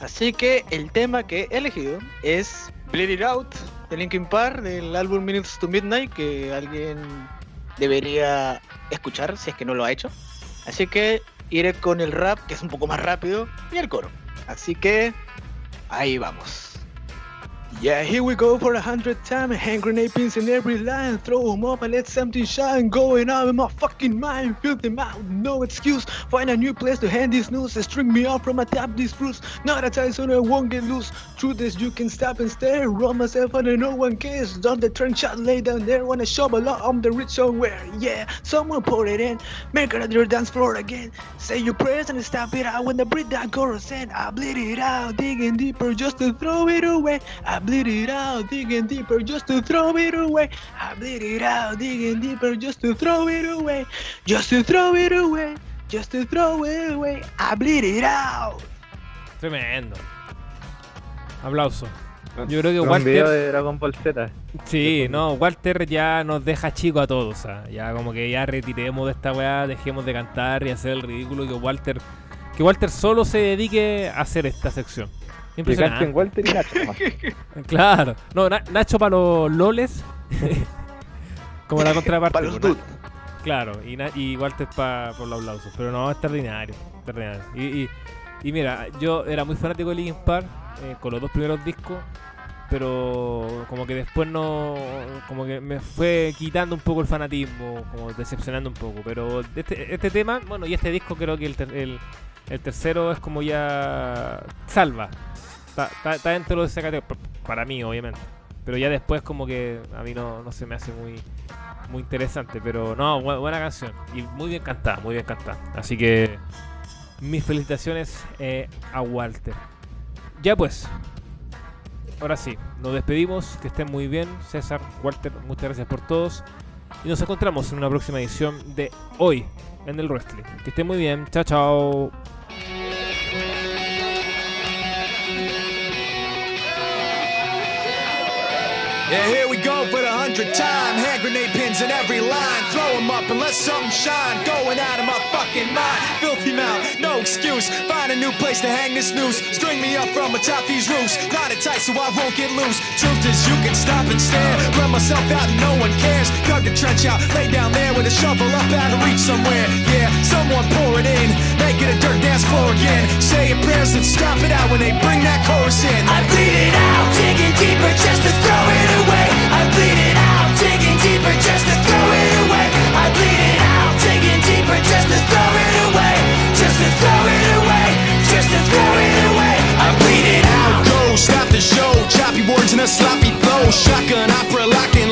Así que el tema que he elegido es Bleed It Out de Linkin Park, del álbum Minutes to Midnight, que alguien debería escuchar si es que no lo ha hecho. Así que iré con el rap, que es un poco más rápido, y el coro. Así que ahí vamos. Yeah, here we go for a hundred time. Hand grenade pins in every line. Throw them up and let something shine. Going out in my fucking mind. Fill them out, no excuse. Find a new place to hand this news. String me off from atop these fruits. Not a time so I won't get loose. Truth is, you can stop and stare. Run myself under no one cares. Done the trench, shot, lay down there. Wanna shovel up, I'm the rich somewhere. Yeah, someone put it in. Make another dance floor again. Say your prayers and stop it out when the breathe that chorus in. I bleed it out, digging deeper just to throw it away. I bleed it out, digging deeper just to throw it away. I bleed it out, digging deeper just to throw it away. Just to throw it away. Just to throw it away. I bleed it out. Tremendo. Aplauso. Yo creo que Un video Walter. de Dragon Ball Z. Sí, no, Walter ya nos deja chico a todos. ¿ah? Ya como que ya retiremos de esta weá, dejemos de cantar y hacer el ridículo y que Walter. Que Walter solo se dedique a hacer esta sección. Que canten. Walter y Nacho nomás. Claro. No, Na- Nacho para los loles. como la contraparte. Para los pues, dudes. Na- Claro, y, Na- y Walter para por los aplausos. Pero no, extraordinario. extraordinario. Y, y, y mira, yo era muy fanático de Linkin Park eh, con los dos primeros discos. Pero como que después no. Como que me fue quitando un poco el fanatismo, como decepcionando un poco. Pero este, este tema, bueno, y este disco creo que el, ter- el, el tercero es como ya. Salva. Está, dentro de esa categoría. pa- Para mí, obviamente. Pero ya después, como que a mí no, no se me hace muy muy interesante, pero no, bu- buena canción y muy bien cantada, muy bien cantada. Así que mis felicitaciones eh, a Walter. Ya pues, ahora sí, nos despedimos, que estén muy bien, César, Walter, muchas gracias por todos y nos encontramos en una próxima edición de Hoy en el Wrestling. Que estén muy bien, chao chao. Yeah, here we go for the hundredth time. Hand grenade pins in every line. Throw 'em up and let something shine. Going out of my fucking mind. Filthy mouth, no excuse. Find a new place to hang this noose. String me up from atop these roofs. Knot it tight so I won't get loose. Truth is, you can stop and stare. Run myself out and no one cares. Dug a trench out, lay down there with a shovel up out of reach somewhere. Yeah, someone pour it in. Make it a dirt dance floor again. Say your prayers and stop it out when they bring that chorus in. I bleed it out, digging deeper just to throw it away. I bleed it out, digging deeper just to throw it away. I bleed it out, digging deeper just to throw it away. Just to throw it away. Just to throw it away. I bleed it out. Go, stop the show. Choppy words and a sloppy flow. Shotgun opera locking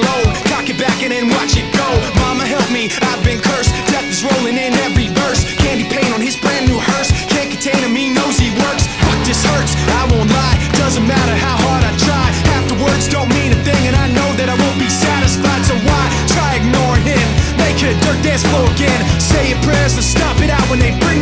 Doesn't matter how hard I try. Half the words don't mean a thing, and I know that I won't be satisfied. So why try ignoring him? Make a dirt dance floor again. Say your prayers and stop it out when they breathe.